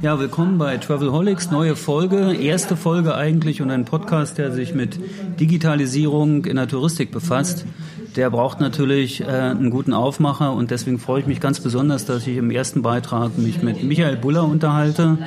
Ja, willkommen bei Travelholics, neue Folge, erste Folge eigentlich und ein Podcast, der sich mit Digitalisierung in der Touristik befasst. Der braucht natürlich äh, einen guten Aufmacher und deswegen freue ich mich ganz besonders, dass ich im ersten Beitrag mich mit Michael Buller unterhalte,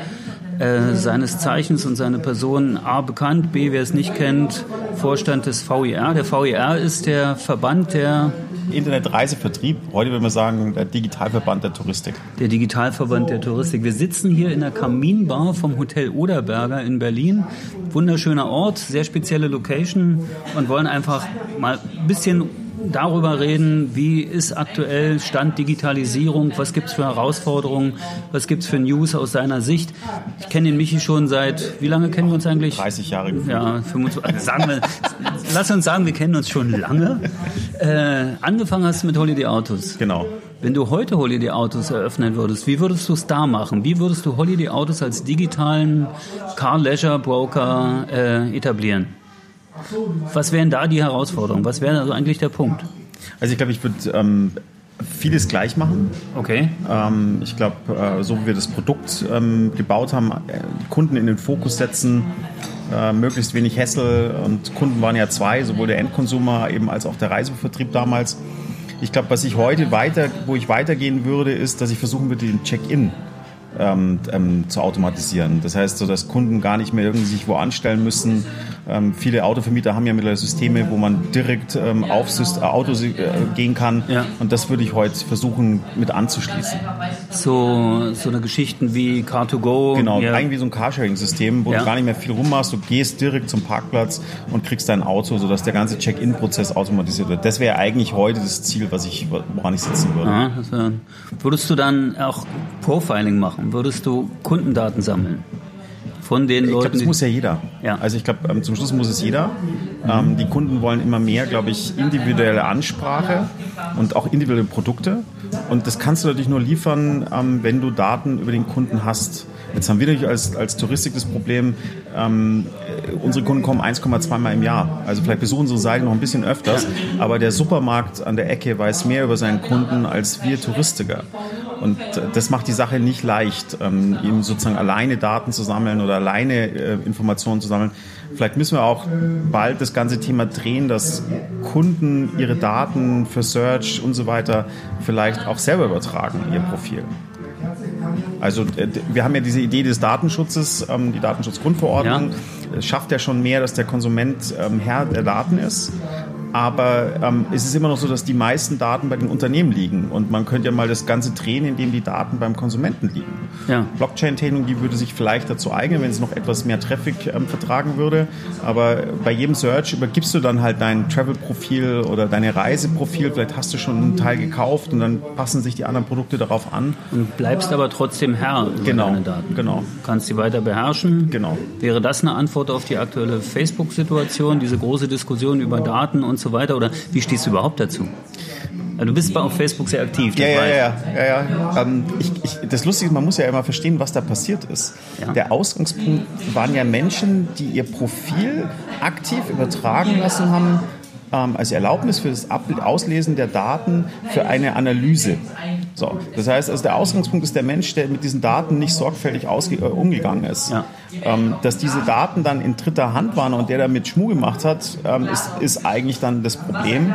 äh, seines Zeichens und seine Person A bekannt, B, wer es nicht kennt, Vorstand des VIR. Der VIR ist der Verband der Internetreisevertrieb. Heute würde man sagen, der Digitalverband der Touristik. Der Digitalverband der Touristik. Wir sitzen hier in der Kaminbar vom Hotel Oderberger in Berlin. Wunderschöner Ort, sehr spezielle Location und wollen einfach mal ein bisschen darüber reden, wie ist aktuell Stand Digitalisierung, was gibt es für Herausforderungen, was gibt es für News aus seiner Sicht. Ich kenne den Michi schon seit, wie lange kennen wir uns eigentlich? 30 Jahre. Ja, 25, sagen wir, lass uns sagen, wir kennen uns schon lange. Äh, angefangen hast du mit Holiday Autos. Genau. Wenn du heute Holiday Autos eröffnen würdest, wie würdest du es da machen? Wie würdest du Holiday Autos als digitalen Car Leisure Broker äh, etablieren? Was wären da die Herausforderungen? Was wäre also eigentlich der Punkt? Also ich glaube, ich würde ähm, vieles gleich machen. Okay. Ähm, ich glaube, äh, so wie wir das Produkt ähm, gebaut haben, äh, Kunden in den Fokus setzen, äh, möglichst wenig Hassel und Kunden waren ja zwei, sowohl der Endkonsumer eben als auch der Reisevertrieb damals. Ich glaube, was ich heute weiter, wo ich weitergehen würde, ist, dass ich versuchen würde, den Check-in ähm, ähm, zu automatisieren. Das heißt, so dass Kunden gar nicht mehr irgendwie sich wo anstellen müssen. Ähm, viele Autovermieter haben ja mittlerweile Systeme, wo man direkt ähm, auf Syst Autos äh, gehen kann. Ja. Und das würde ich heute versuchen mit anzuschließen. So, so eine Geschichten wie Car2Go. Genau, ja. eigentlich wie so ein Carsharing-System, wo ja. du gar nicht mehr viel rummachst. Du gehst direkt zum Parkplatz und kriegst dein Auto, sodass der ganze Check-in-Prozess automatisiert wird. Das wäre eigentlich heute das Ziel, was ich, woran ich sitzen würde. Aha, wär, würdest du dann auch Profiling machen? Würdest du Kundendaten sammeln? von den ich Leuten. Glaub, das muss ja jeder. Ja. Also ich glaube, ähm, zum Schluss muss es jeder. Ähm, die Kunden wollen immer mehr, glaube ich, individuelle Ansprache und auch individuelle Produkte. Und das kannst du natürlich nur liefern, ähm, wenn du Daten über den Kunden hast. Jetzt haben wir natürlich als, als Touristik das Problem, ähm, unsere Kunden kommen 1,2 Mal im Jahr. Also vielleicht besuchen unsere Seite noch ein bisschen öfters, aber der Supermarkt an der Ecke weiß mehr über seinen Kunden als wir Touristiker. Und das macht die Sache nicht leicht, ähm, ihm sozusagen alleine Daten zu sammeln oder alleine äh, Informationen zu sammeln. Vielleicht müssen wir auch bald das ganze Thema drehen, dass Kunden ihre Daten für Search und so weiter vielleicht auch selber übertragen, ihr Profil. Also äh, wir haben ja diese Idee des Datenschutzes, ähm, die Datenschutzgrundverordnung. Es schafft ja schon mehr, dass der Konsument ähm, Herr der Daten ist. Aber ähm, es ist immer noch so, dass die meisten Daten bei den Unternehmen liegen. Und man könnte ja mal das Ganze drehen, indem die Daten beim Konsumenten liegen. Ja. Blockchain-Technologie würde sich vielleicht dazu eignen, wenn es noch etwas mehr Traffic ähm, vertragen würde. Aber bei jedem Search übergibst du dann halt dein Travel-Profil oder deine Reiseprofil. Vielleicht hast du schon einen Teil gekauft und dann passen sich die anderen Produkte darauf an. Und bleibst aber trotzdem Herr über genau, deine Daten. Genau. Kannst sie weiter beherrschen. Genau. Wäre das eine Antwort auf die aktuelle Facebook-Situation, diese große Diskussion über Daten und so weiter? Oder wie stehst du überhaupt dazu? Du bist auf Facebook sehr aktiv. Ja, ja, ja, ja, ja. Ähm, ich, ich, das Lustige ist, man muss ja immer verstehen, was da passiert ist. Ja. Der Ausgangspunkt waren ja Menschen, die ihr Profil aktiv übertragen lassen haben ähm, als Erlaubnis für das Auslesen der Daten für eine Analyse. So, das heißt, also der Ausgangspunkt ist der Mensch, der mit diesen Daten nicht sorgfältig äh, umgegangen ist. Ja. Ähm, dass diese Daten dann in dritter Hand waren und der damit Schmuh gemacht hat, ähm, ist, ist eigentlich dann das Problem.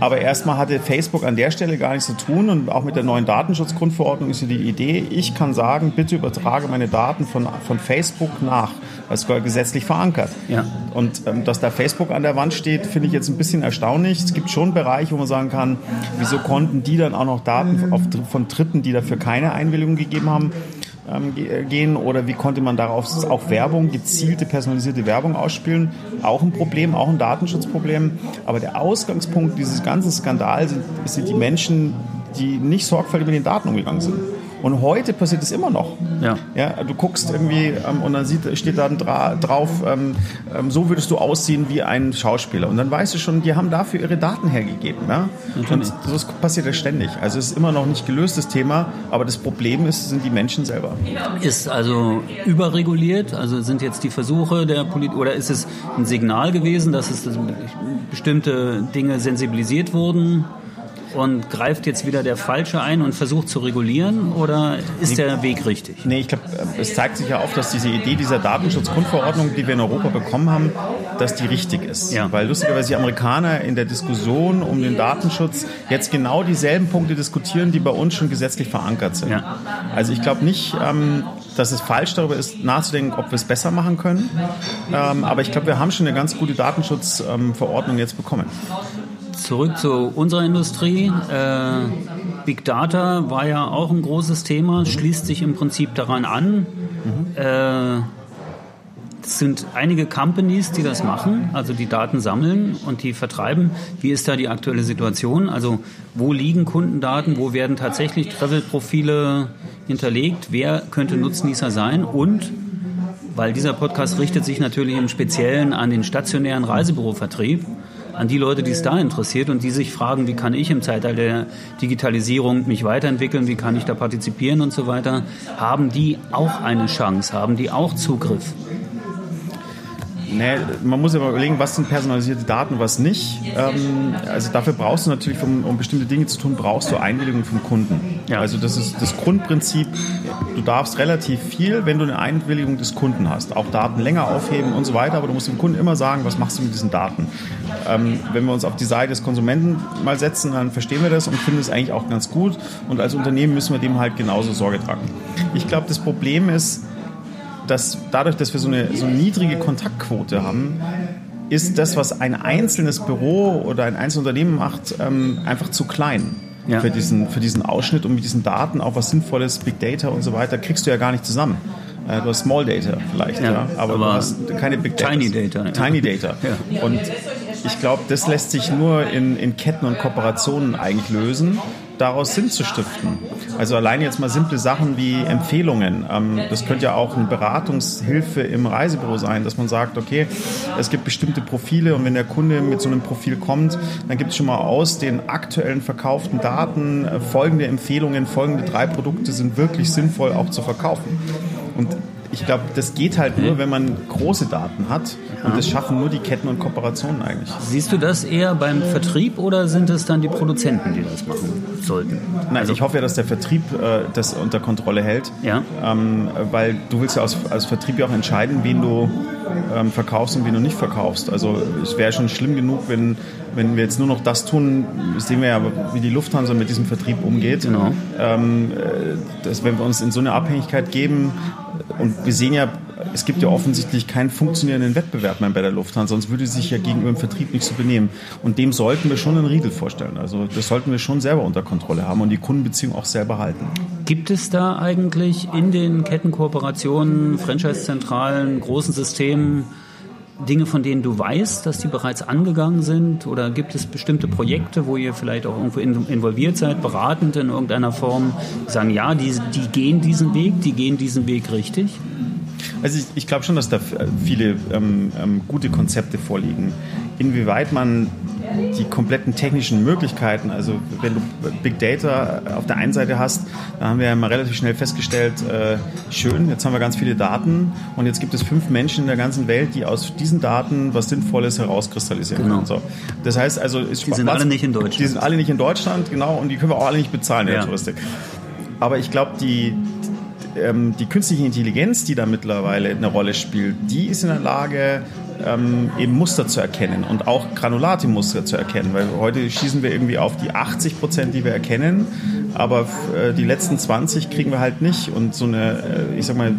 Aber erstmal hatte Facebook an der Stelle gar nichts zu tun und auch mit der neuen Datenschutzgrundverordnung ist ja die Idee, ich kann sagen, bitte übertrage meine Daten von, von Facebook nach. Das ist gesetzlich verankert. Ja. Und ähm, dass da Facebook an der Wand steht, finde ich jetzt ein bisschen erstaunlich. Es gibt schon Bereiche, wo man sagen kann, wieso konnten die dann auch noch Daten auf, von Dritten, die dafür keine Einwilligung gegeben haben, ähm, äh, gehen oder wie konnte man darauf auch Werbung, gezielte personalisierte Werbung ausspielen? Auch ein Problem, auch ein Datenschutzproblem. Aber der Ausgangspunkt dieses ganzen Skandals sind, sind die Menschen, die nicht sorgfältig mit den Daten umgegangen sind. Und heute passiert es immer noch. Ja. Ja, du guckst irgendwie ähm, und dann sieht, steht da dra drauf, ähm, ähm, so würdest du aussehen wie ein Schauspieler. Und dann weißt du schon, die haben dafür ihre Daten hergegeben. Ja? Und das passiert ja ständig. Also es ist immer noch nicht gelöstes Thema, aber das Problem ist, sind die Menschen selber. Ist also überreguliert? Also sind jetzt die Versuche der Politik, oder ist es ein Signal gewesen, dass es dass bestimmte Dinge sensibilisiert wurden? Und greift jetzt wieder der Falsche ein und versucht zu regulieren oder ist der Weg richtig? Nee, ich glaube, es zeigt sich ja auch, dass diese Idee dieser Datenschutzgrundverordnung, die wir in Europa bekommen haben, dass die richtig ist. Ja. Weil lustigerweise die Amerikaner in der Diskussion um den Datenschutz jetzt genau dieselben Punkte diskutieren, die bei uns schon gesetzlich verankert sind. Ja. Also ich glaube nicht, ähm, dass es falsch darüber ist, nachzudenken, ob wir es besser machen können. Ähm, aber ich glaube, wir haben schon eine ganz gute Datenschutzverordnung jetzt bekommen zurück zu unserer Industrie. Äh, Big Data war ja auch ein großes Thema, schließt sich im Prinzip daran an. Mhm. Äh, es sind einige Companies, die das machen, also die Daten sammeln und die vertreiben. Wie ist da die aktuelle Situation? Also wo liegen Kundendaten? Wo werden tatsächlich Travel-Profile hinterlegt? Wer könnte Nutznießer sein? Und weil dieser Podcast richtet sich natürlich im Speziellen an den stationären Reisebürovertrieb an die Leute, die es da interessiert und die sich fragen, wie kann ich im Zeitalter der Digitalisierung mich weiterentwickeln, wie kann ich da partizipieren und so weiter, haben die auch eine Chance, haben die auch Zugriff. Nee, man muss ja mal überlegen, was sind personalisierte Daten, was nicht. Ähm, also dafür brauchst du natürlich, um, um, bestimmte Dinge zu tun, brauchst du Einwilligung vom Kunden. Ja. Also das ist das Grundprinzip. Du darfst relativ viel, wenn du eine Einwilligung des Kunden hast. Auch Daten länger aufheben und so weiter, aber du musst dem Kunden immer sagen, was machst du mit diesen Daten. Ähm, wenn wir uns auf die Seite des Konsumenten mal setzen, dann verstehen wir das und finden es eigentlich auch ganz gut. Und als Unternehmen müssen wir dem halt genauso Sorge tragen. Ich glaube, das Problem ist, dass dadurch, dass wir so eine, so eine niedrige Kontaktquote haben, ist das, was ein einzelnes Büro oder ein einzelnes Unternehmen macht, ähm, einfach zu klein. Ja. Für, diesen, für diesen Ausschnitt und mit diesen Daten auch was Sinnvolles, Big Data und so weiter, kriegst du ja gar nicht zusammen. Äh, du hast Small Data vielleicht, ja, ja aber, aber, du hast keine Big Data. Tiny Data. Tiny Data. Ja. Und ich glaube, das lässt sich nur in, in Ketten und Kooperationen eigentlich lösen daraus Sinn zu stiften. Also allein jetzt mal simple Sachen wie Empfehlungen. Ähm, das könnte ja auch eine Beratungshilfe im Reisebüro sein, dass man sagt, okay, es gibt bestimmte Profile und wenn der Kunde mit so einem Profil kommt, dann gibt es schon mal aus den aktuellen verkauften Daten äh, folgende Empfehlungen, folgende drei Produkte sind wirklich sinnvoll auch zu verkaufen. Und ich glaube, das geht halt nur, wenn man große Daten hat. Und das schaffen nur die Ketten und Kooperationen eigentlich. Siehst du das eher beim Vertrieb oder sind es dann die Produzenten, die das machen sollten? Nein, also ich hoffe ja, dass der Vertrieb äh, das unter Kontrolle hält. Ja. Ähm, weil du willst ja als, als Vertrieb ja auch entscheiden, wen du ähm, verkaufst und wen du nicht verkaufst. Also es wäre schon schlimm genug, wenn, wenn wir jetzt nur noch das tun, sehen wir ja, wie die Lufthansa mit diesem Vertrieb umgeht. Genau. Ähm, äh, dass wenn wir uns in so eine Abhängigkeit geben, und wir sehen ja, es gibt ja offensichtlich keinen funktionierenden Wettbewerb mehr bei der Lufthansa, sonst würde sie sich ja gegenüber dem Vertrieb nicht so benehmen. Und dem sollten wir schon einen Riegel vorstellen. Also das sollten wir schon selber unter Kontrolle haben und die Kundenbeziehung auch selber halten. Gibt es da eigentlich in den Kettenkooperationen, Franchise-Zentralen, großen Systemen Dinge, von denen du weißt, dass die bereits angegangen sind? Oder gibt es bestimmte Projekte, wo ihr vielleicht auch irgendwo involviert seid, beratend in irgendeiner Form, sagen, ja, die, die gehen diesen Weg, die gehen diesen Weg richtig? Also ich, ich glaube schon, dass da viele ähm, ähm, gute Konzepte vorliegen. Inwieweit man die kompletten technischen Möglichkeiten, also wenn du Big Data auf der einen Seite hast, da haben wir ja mal relativ schnell festgestellt, äh, schön, jetzt haben wir ganz viele Daten und jetzt gibt es fünf Menschen in der ganzen Welt, die aus diesen Daten was Sinnvolles herauskristallisieren genau. können. So. Das heißt also, die sind alle nicht in Deutschland. Die sind alle nicht in Deutschland, genau, und die können wir auch alle nicht bezahlen in ja. der Touristik. Aber ich glaube, die, ähm, die künstliche Intelligenz, die da mittlerweile eine Rolle spielt, die ist in der Lage, ähm, eben Muster zu erkennen und auch granulate Muster zu erkennen, weil heute schießen wir irgendwie auf die 80 Prozent, die wir erkennen, aber äh, die letzten 20 kriegen wir halt nicht und so eine, äh, ich sag mal,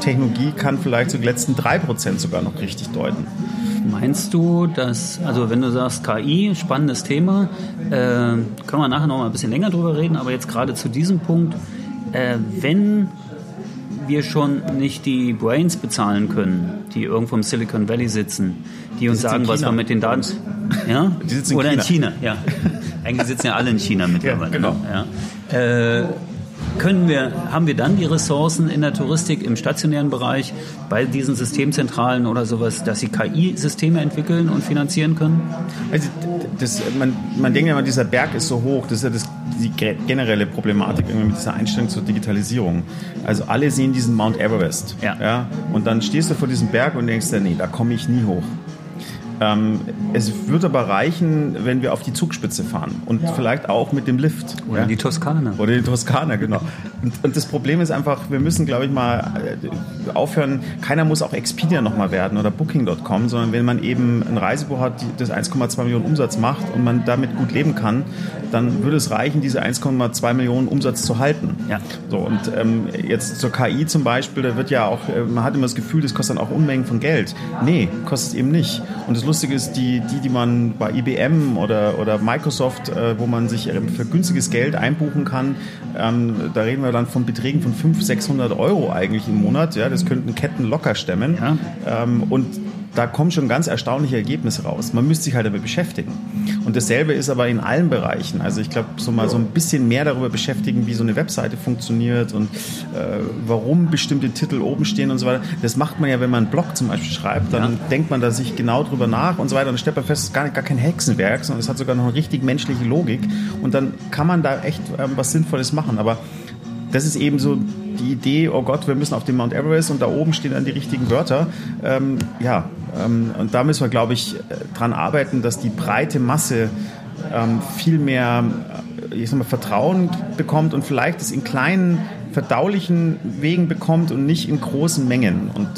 Technologie kann vielleicht so die letzten drei Prozent sogar noch richtig deuten. Meinst du, dass, also wenn du sagst KI, spannendes Thema, äh, können wir nachher noch mal ein bisschen länger drüber reden, aber jetzt gerade zu diesem Punkt, äh, wenn wir schon nicht die Brains bezahlen können, die irgendwo im Silicon Valley sitzen, die uns die sagen, was wir mit den Daten. Ja? Die sitzen in Oder China. in China, ja. Eigentlich sitzen ja alle in China mittlerweile. Ja, genau. Ja. Äh, können wir, haben wir dann die Ressourcen in der Touristik im stationären Bereich bei diesen Systemzentralen oder sowas, dass sie KI-Systeme entwickeln und finanzieren können? Also das, man, man denkt ja immer, dieser Berg ist so hoch, das ist ja das, die generelle Problematik irgendwie mit dieser Einstellung zur Digitalisierung. Also alle sehen diesen Mount Everest. Ja. ja und dann stehst du vor diesem Berg und denkst dir, nee, da komme ich nie hoch. Ähm, es wird aber reichen, wenn wir auf die Zugspitze fahren und ja. vielleicht auch mit dem Lift. Oder ja? die Toskana. Oder die Toskana, genau. Und, und, das Problem ist einfach, wir müssen, glaube ich, mal äh, aufhören, keiner muss auch Expedia nochmal werden oder Booking.com, sondern wenn man eben ein Reisebuch hat, das 1,2 Millionen Umsatz macht und man damit gut leben kann, dann würde es reichen, diese 1,2 Millionen Umsatz zu halten. Ja. So, und ähm, jetzt zur KI zum Beispiel, da wird ja auch, äh, man hat immer das Gefühl, das kostet dann auch Unmengen von Geld. Nee, kostet es eben nicht. Und das Lustige ist, die, die, die man bei IBM oder, oder Microsoft, äh, wo man sich für günstiges Geld einbuchen kann, ähm, da reden wir dann von Beträgen von 500, 600 Euro eigentlich im Monat. Ja, das könnten Ketten locker stemmen. Ja. Ähm, und da kommen schon ganz erstaunliche Ergebnisse raus. Man müsste sich halt damit beschäftigen. Und dasselbe ist aber in allen Bereichen. Also ich glaube, so mal so ein bisschen mehr darüber beschäftigen, wie so eine Webseite funktioniert und äh, warum bestimmte Titel oben stehen und so weiter. Das macht man ja, wenn man einen Blog zum Beispiel schreibt, dann ja. denkt man da sich genau drüber nach und so weiter. Und dann stellt man fest, es ist gar, gar kein Hexenwerk, sondern es hat sogar noch eine richtig menschliche Logik. Und dann kann man da echt ähm, was Sinnvolles machen. Aber das ist eben so die Idee, oh Gott, wir müssen auf den Mount Everest und da oben stehen dann die richtigen Wörter. Ähm, ja, ähm, und da müssen wir, glaube ich, dran arbeiten, dass die breite Masse ähm, viel mehr äh, ich sag mal, Vertrauen bekommt und vielleicht es in kleinen, verdaulichen Wegen bekommt und nicht in großen Mengen. Und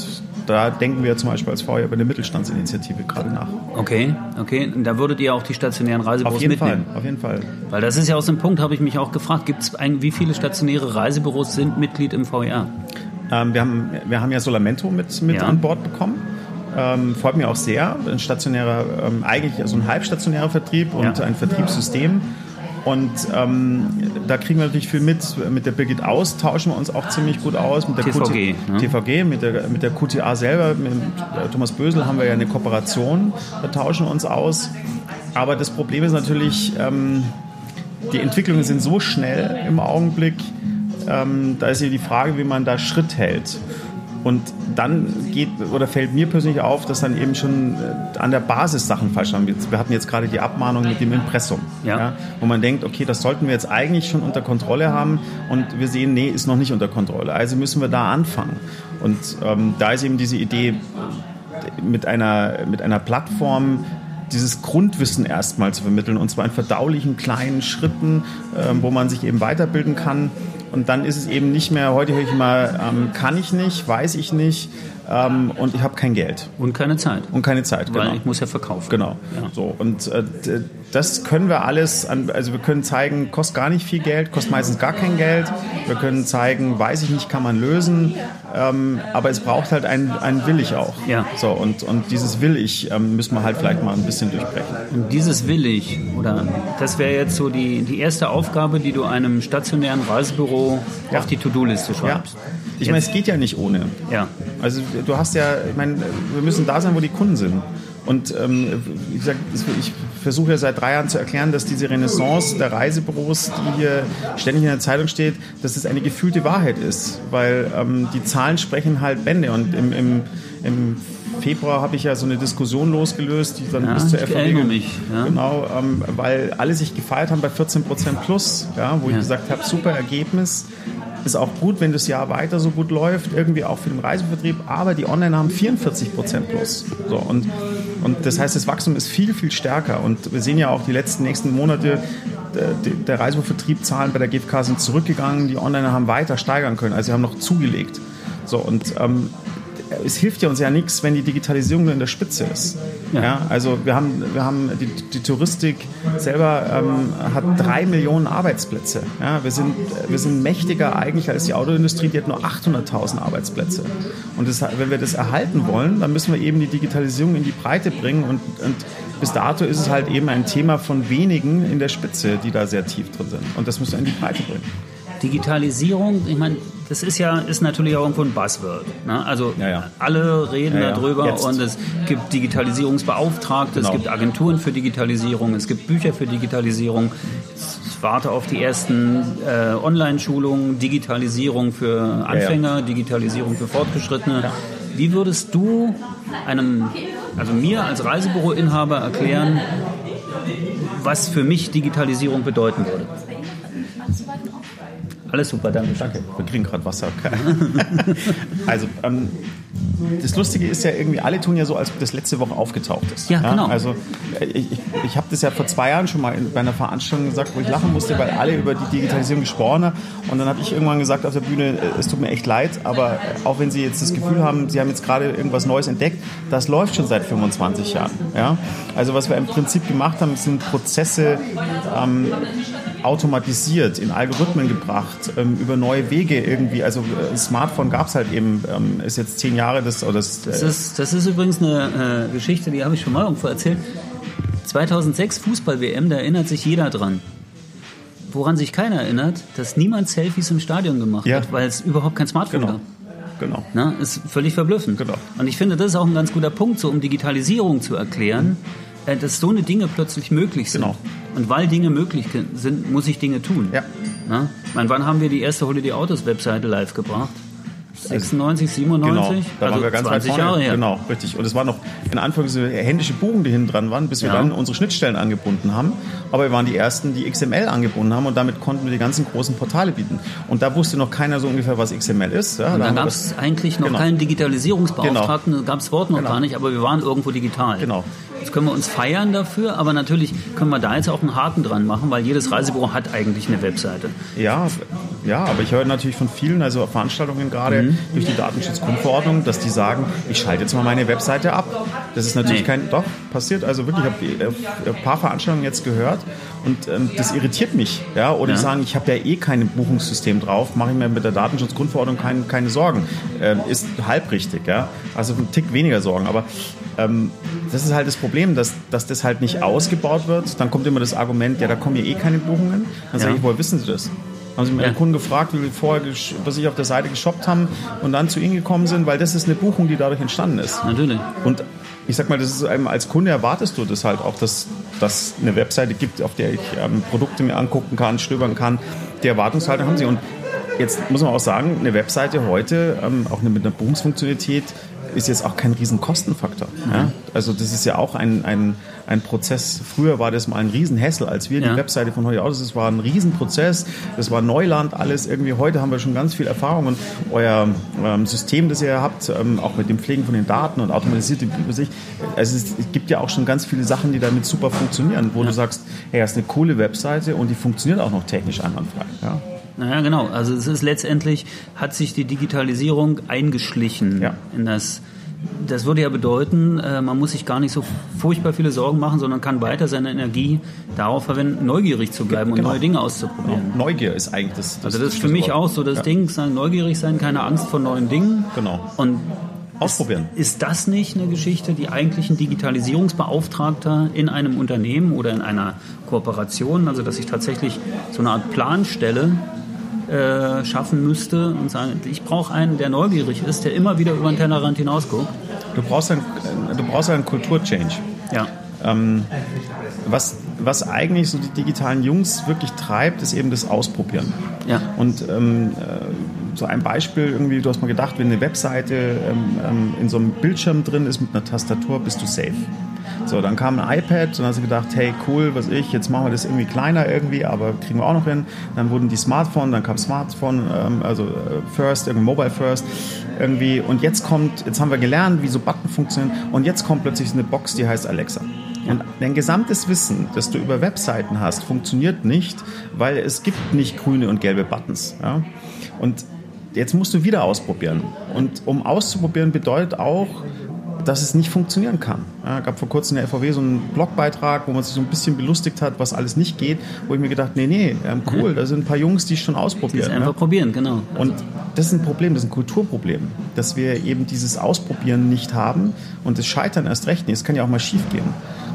da denken wir zum Beispiel als VR über eine Mittelstandsinitiative gerade nach. Okay, okay. Und da würdet ihr auch die stationären Reisebüros auf jeden mitnehmen? Fall, auf jeden Fall. Weil das ist ja aus dem Punkt, habe ich mich auch gefragt, gibt's ein, wie viele stationäre Reisebüros sind Mitglied im VR? Ähm, wir, haben, wir haben ja Solamento mit, mit ja. an Bord bekommen. Ähm, freut mich auch sehr. Ein stationärer, ähm, eigentlich also ein halbstationärer Vertrieb und ja. ein Vertriebssystem. Und ähm, da kriegen wir natürlich viel mit. Mit der Birgit Aus tauschen wir uns auch ziemlich gut aus. Mit der TVG. QT, ne? TVG, mit der, mit der QTA selber, mit Thomas Bösel haben wir ja eine Kooperation. Da tauschen wir uns aus. Aber das Problem ist natürlich, ähm, die Entwicklungen sind so schnell im Augenblick. Ähm, da ist ja die Frage, wie man da Schritt hält. Und dann geht oder fällt mir persönlich auf, dass dann eben schon äh, an der Basis Sachen falsch waren. Wir hatten jetzt gerade die Abmahnung mit dem Impressum, ja. Ja, wo man denkt, okay, das sollten wir jetzt eigentlich schon unter Kontrolle haben und wir sehen, nee, ist noch nicht unter Kontrolle. Also müssen wir da anfangen. Und ähm, da ist eben diese Idee mit einer, mit einer Plattform, dieses Grundwissen erstmal zu vermitteln und zwar in verdaulichen kleinen Schritten, äh, wo man sich eben weiterbilden kann und dann ist es eben nicht mehr, heute höre ich mal, ähm, kann ich nicht, weiß ich nicht ähm, und ich habe kein Geld. Und keine Zeit. Und keine Zeit, Weil genau. ich muss ja verkaufen. Genau. Ja. So, und äh, das können wir alles, an, also wir können zeigen, kostet gar nicht viel Geld, kostet meistens gar kein Geld. Wir können zeigen, weiß ich nicht, kann man lösen. Ähm, aber es braucht halt ein, ein Will ich auch. Ja. So, und, und dieses Will ich ähm, müssen wir halt vielleicht mal ein bisschen durchbrechen. Und dieses Will ich, oder das wäre jetzt so die, die erste Aufgabe, die du einem stationären Reisebüro ja. auf die To-Do-Liste schreibst. Ja. Ich meine, es geht ja nicht ohne. Ja. Also du hast ja, ich meine, wir müssen da sein, wo die Kunden sind. Und ähm, wie gesagt, ich versuche ja seit drei Jahren zu erklären, dass diese Renaissance der Reisebüros, die hier ständig in der Zeitung steht, dass es eine gefühlte Wahrheit ist. Weil ähm, die Zahlen sprechen halt Bände. Und im, im, im Februar habe ich ja so eine Diskussion losgelöst, die dann ja, bis zur FAW mich, ja. genau, ähm, weil alle sich gefeiert haben bei 14 Prozent plus, ja, wo ja. ich gesagt habe, super Ergebnis, ist auch gut, wenn das Jahr weiter so gut läuft, irgendwie auch für den Reisevertrieb, aber die Online haben 44 Prozent plus. So, und, und das heißt, das Wachstum ist viel, viel stärker. Und wir sehen ja auch die letzten nächsten Monate, der, Reisevertrieb Zahlen bei der GfK sind zurückgegangen, die Online haben weiter steigern können, also sie haben noch zugelegt. So, und ähm, es hilft ja uns ja nichts, wenn die Digitalisierung nur in der Spitze ist. Ja. ja also wir haben, wir haben die, die Touristik selber ähm, hat drei Millionen Arbeitsplätze. Ja, wir, sind, wir sind mächtiger eigentlich als die Autoindustrie, die hat nur 800.000 Arbeitsplätze. Und das, wenn wir das erhalten wollen, dann müssen wir eben die Digitalisierung in die Breite bringen und, und bis dato ist es halt eben ein Thema von wenigen in der Spitze, die da sehr tief drin sind. Und das müssen wir in die Breite bringen. Digitalisierung, ich meine, das ist ja ist natürlich auch irgendwo ein Buzzword. Ne? Also ja, ja. alle reden ja, darüber Jetzt. und es gibt Digitalisierungsbeauftragte, genau. es gibt Agenturen für Digitalisierung, es gibt Bücher für Digitalisierung. warte auf die ersten äh, Online-Schulungen, Digitalisierung für Anfänger. Digitalisierung für Fortgeschrittene. Wie würdest du einem, also mir als Reisebüroinhaber erklären, was für mich Digitalisierung bedeuten würde? Alles super, danke. Danke. Wir kriegen gerade Wasser. also, ähm, das Lustige ist ja irgendwie, alle tun ja so, als ob das letzte Woche aufgetaucht ist. Ja, genau. Also äh, ich, ich, ich habe das ja vor zwei Jahren schon mal bei einer Veranstaltung gesagt, wo ich lachen musste, weil alle über die Digitalisierung gesprochen haben. Und dann habe ich irgendwann gesagt auf der Bühne, äh, es tut mir echt leid, aber auch wenn Sie jetzt das Gefühl haben, Sie haben jetzt gerade irgendwas Neues entdeckt, das läuft schon seit 25 Jahren. Ja? Also was wir im Prinzip gemacht haben, sind Prozesse ähm, automatisiert, in Algorithmen gebracht, ähm, über neue Wege irgendwie. Also äh, Smartphone gab es halt eben, ähm, ist jetzt zehn Jahre das. Oder das, das, ist, das ist übrigens eine äh, Geschichte, die habe ich schon mal irgendwo erzählt. 2006 Fußball-WM, da erinnert sich jeder dran. Woran sich keiner erinnert, dass niemand Selfies im Stadion gemacht ja. hat, weil es überhaupt kein Smartphone genau. gab. Genau. Na, ist völlig verblüffend. Genau. Und ich finde, das ist auch ein ganz guter Punkt, so um Digitalisierung zu erklären. Mhm äh, dass so eine Dinge plötzlich möglich sind. Genau. Und weil Dinge möglich sind, muss ich Dinge tun. Ja. Na? Meine, wann haben wir die erste Holiday Autos Webseite live gebracht? 96, 97? Genau, da also waren wir ganz 20 weit vorne. Jahre her. Genau, richtig. Und es waren noch in Anführungszeichen händische Buchen, die hinten dran waren, bis wir ja. dann unsere Schnittstellen angebunden haben. Aber wir waren die Ersten, die XML angebunden haben und damit konnten wir die ganzen großen Portale bieten. Und da wusste noch keiner so ungefähr, was XML ist. Ja, und da gab es eigentlich noch genau. keinen Digitalisierungsbeauftragten, genau. gab es Wort noch genau. gar nicht, aber wir waren irgendwo digital. Genau. Jetzt können wir uns feiern dafür, aber natürlich können wir da jetzt auch einen Haken dran machen, weil jedes Reisebüro hat eigentlich eine Webseite. Ja, ja, aber ich höre natürlich von vielen, also Veranstaltungen gerade mhm. durch die Datenschutzgrundverordnung, dass die sagen, ich schalte jetzt mal meine Webseite ab. Das ist natürlich nee. kein, doch, passiert. Also wirklich, ich habe äh, ein paar Veranstaltungen jetzt gehört und ähm, das irritiert mich. Ja? Oder ja. die sagen, ich habe ja eh kein Buchungssystem drauf, mache ich mir mit der Datenschutzgrundverordnung kein, keine Sorgen. Ähm, ist halb richtig, ja. Also ein Tick weniger Sorgen. Aber ähm, das ist halt das Problem, dass, dass das halt nicht ausgebaut wird. Dann kommt immer das Argument, ja, da kommen ja eh keine Buchungen. Dann sage ich, woher wissen Sie das? Haben Sie meinen ja. Kunden gefragt, wie wir vorher, was ich auf der Seite geshoppt haben und dann zu Ihnen gekommen sind, weil das ist eine Buchung, die dadurch entstanden ist. Natürlich. Und ich sag mal, das ist einem als Kunde erwartest du das halt auch, dass dass eine Webseite gibt, auf der ich ähm, Produkte mir angucken kann, stöbern kann. Die Erwartungshaltung haben sie. Und jetzt muss man auch sagen, eine Webseite heute, ähm, auch mit einer Buchungsfunktionalität, ist jetzt auch kein Riesenkostenfaktor. Mhm. Ja? Also das ist ja auch ein, ein, ein Prozess. Früher war das mal ein Riesenhässel, als wir ja. die Webseite von heute aus, das war ein Riesenprozess, das war Neuland, alles irgendwie. Heute haben wir schon ganz viel Erfahrung und euer ähm, System, das ihr habt, ähm, auch mit dem Pflegen von den Daten und automatisierte Übersicht, also es, es, gibt ja auch schon ganz viele Sachen, die damit super funktionieren, wo ja. du sagst, hey, das ist eine coole Webseite und die funktioniert auch noch technisch einwandfrei. Ja? Naja, genau. Also es ist letztendlich, hat sich die Digitalisierung eingeschlichen ja. in das das würde ja bedeuten, äh, man muss sich gar nicht so furchtbar viele Sorgen machen, sondern kann weiter seine Energie darauf verwenden, neugierig zu bleiben genau. und neue Dinge auszuprobieren. Genau. Neugier ist eigentlich das. das also das ist für mich auch so das ja. Ding, sagen, neugierig sein, keine Angst vor neuen Dingen. Genau. Und Ausprobieren. Ist, ist das nicht eine Geschichte, die eigentlich ein Digitalisierungsbeauftragter in einem Unternehmen oder in einer Kooperation, also dass ich tatsächlich so eine Art Plan stelle, äh, schaffen müsste und sagen, ich brauche einen, der neugierig ist, der immer wieder über den Tellerrand hinausguckt. Du brauchst einen, du brauchst einen Kulturchange. Ja. Ähm, was, was eigentlich so die digitalen Jungs wirklich treibt, ist eben das Ausprobieren. Ja. Und ähm, äh, so ein Beispiel irgendwie, du hast mal gedacht, wenn eine Webseite ähm, ähm, in so einem Bildschirm drin ist mit einer Tastatur, bist du safe. So, dann kam ein iPad und dann hast du gedacht, hey, cool, was ich, jetzt machen wir das irgendwie kleiner irgendwie, aber kriegen wir auch noch hin. Dann wurden die Smartphone, dann kam Smartphone, ähm, also äh, First, irgendwie Mobile First irgendwie. Und jetzt kommt, jetzt haben wir gelernt, wie so Button funktionieren und jetzt kommt plötzlich eine Box, die heißt Alexa. Und dein gesamtes Wissen, das du über Webseiten hast, funktioniert nicht, weil es gibt nicht grüne und gelbe Buttons. Ja? Und jetzt musst du wieder ausprobieren. Und um auszuprobieren bedeutet auch, dass es nicht funktionieren kann. Ja, gab vor kurzem in der FVW so einen Blogbeitrag, wo man sich so ein bisschen belustigt hat, was alles nicht geht, wo ich mir gedacht, nee, nee, ähm, cool, da sind ein paar Jungs, die es schon ausprobieren. Die es einfach ja. probieren, genau. Und das ist ein Problem, das ist ein Kulturproblem, dass wir eben dieses Ausprobieren nicht haben und das Scheitern erst recht nicht. Es kann ja auch mal schief gehen.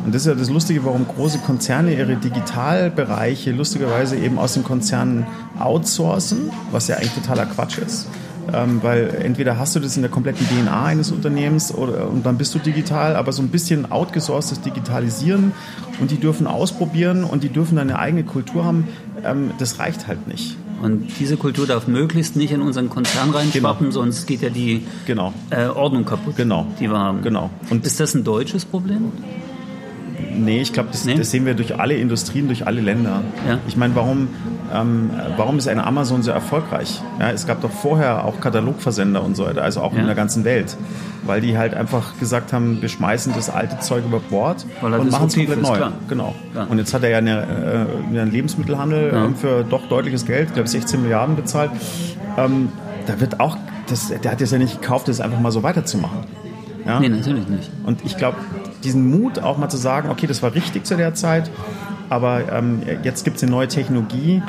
Und das ist ja das Lustige, warum große Konzerne ihre Digitalbereiche lustigerweise eben aus den Konzernen outsourcen, was ja eigentlich totaler Quatsch ist. Ähm, weil entweder hast du das in der kompletten DNA eines Unternehmens oder, und dann bist du digital, aber so ein bisschen outgesourcedes Digitalisieren und die dürfen ausprobieren und die dürfen eine eigene Kultur haben. ähm, das reicht halt nicht. Und diese Kultur darf möglichst nicht in unseren Konzern reinschwappen, genau. sonst geht ja die genau. äh, Ordnung kaputt, genau. die wir haben. Genau. Und ist das ein deutsches Problem? Nee, ich glaube, das, nee? das, sehen wir durch alle Industrien, durch alle Länder. Ja. Ich meine, warum, ähm, warum ist eine Amazon so erfolgreich? Ja, es gab doch vorher auch Katalogversender und so weiter, also auch ja. in der ganzen Welt. Weil die halt einfach gesagt haben, wir schmeißen das alte Zeug über Bord und machen es komplett neu. Klar. Genau. Ja. Und jetzt hat er ja eine, äh, einen Lebensmittelhandel ähm, für doch deutliches Geld, ich glaube 16 Milliarden bezahlt. Ähm, da wird auch, das, der hat es ja nicht gekauft, das einfach mal so weiterzumachen. Ja? Nee, natürlich nicht. Und ich glaube, diesen Mut auch mal zu sagen, okay, das war richtig zu der Zeit, aber ähm, jetzt gibt es eine neue Technologie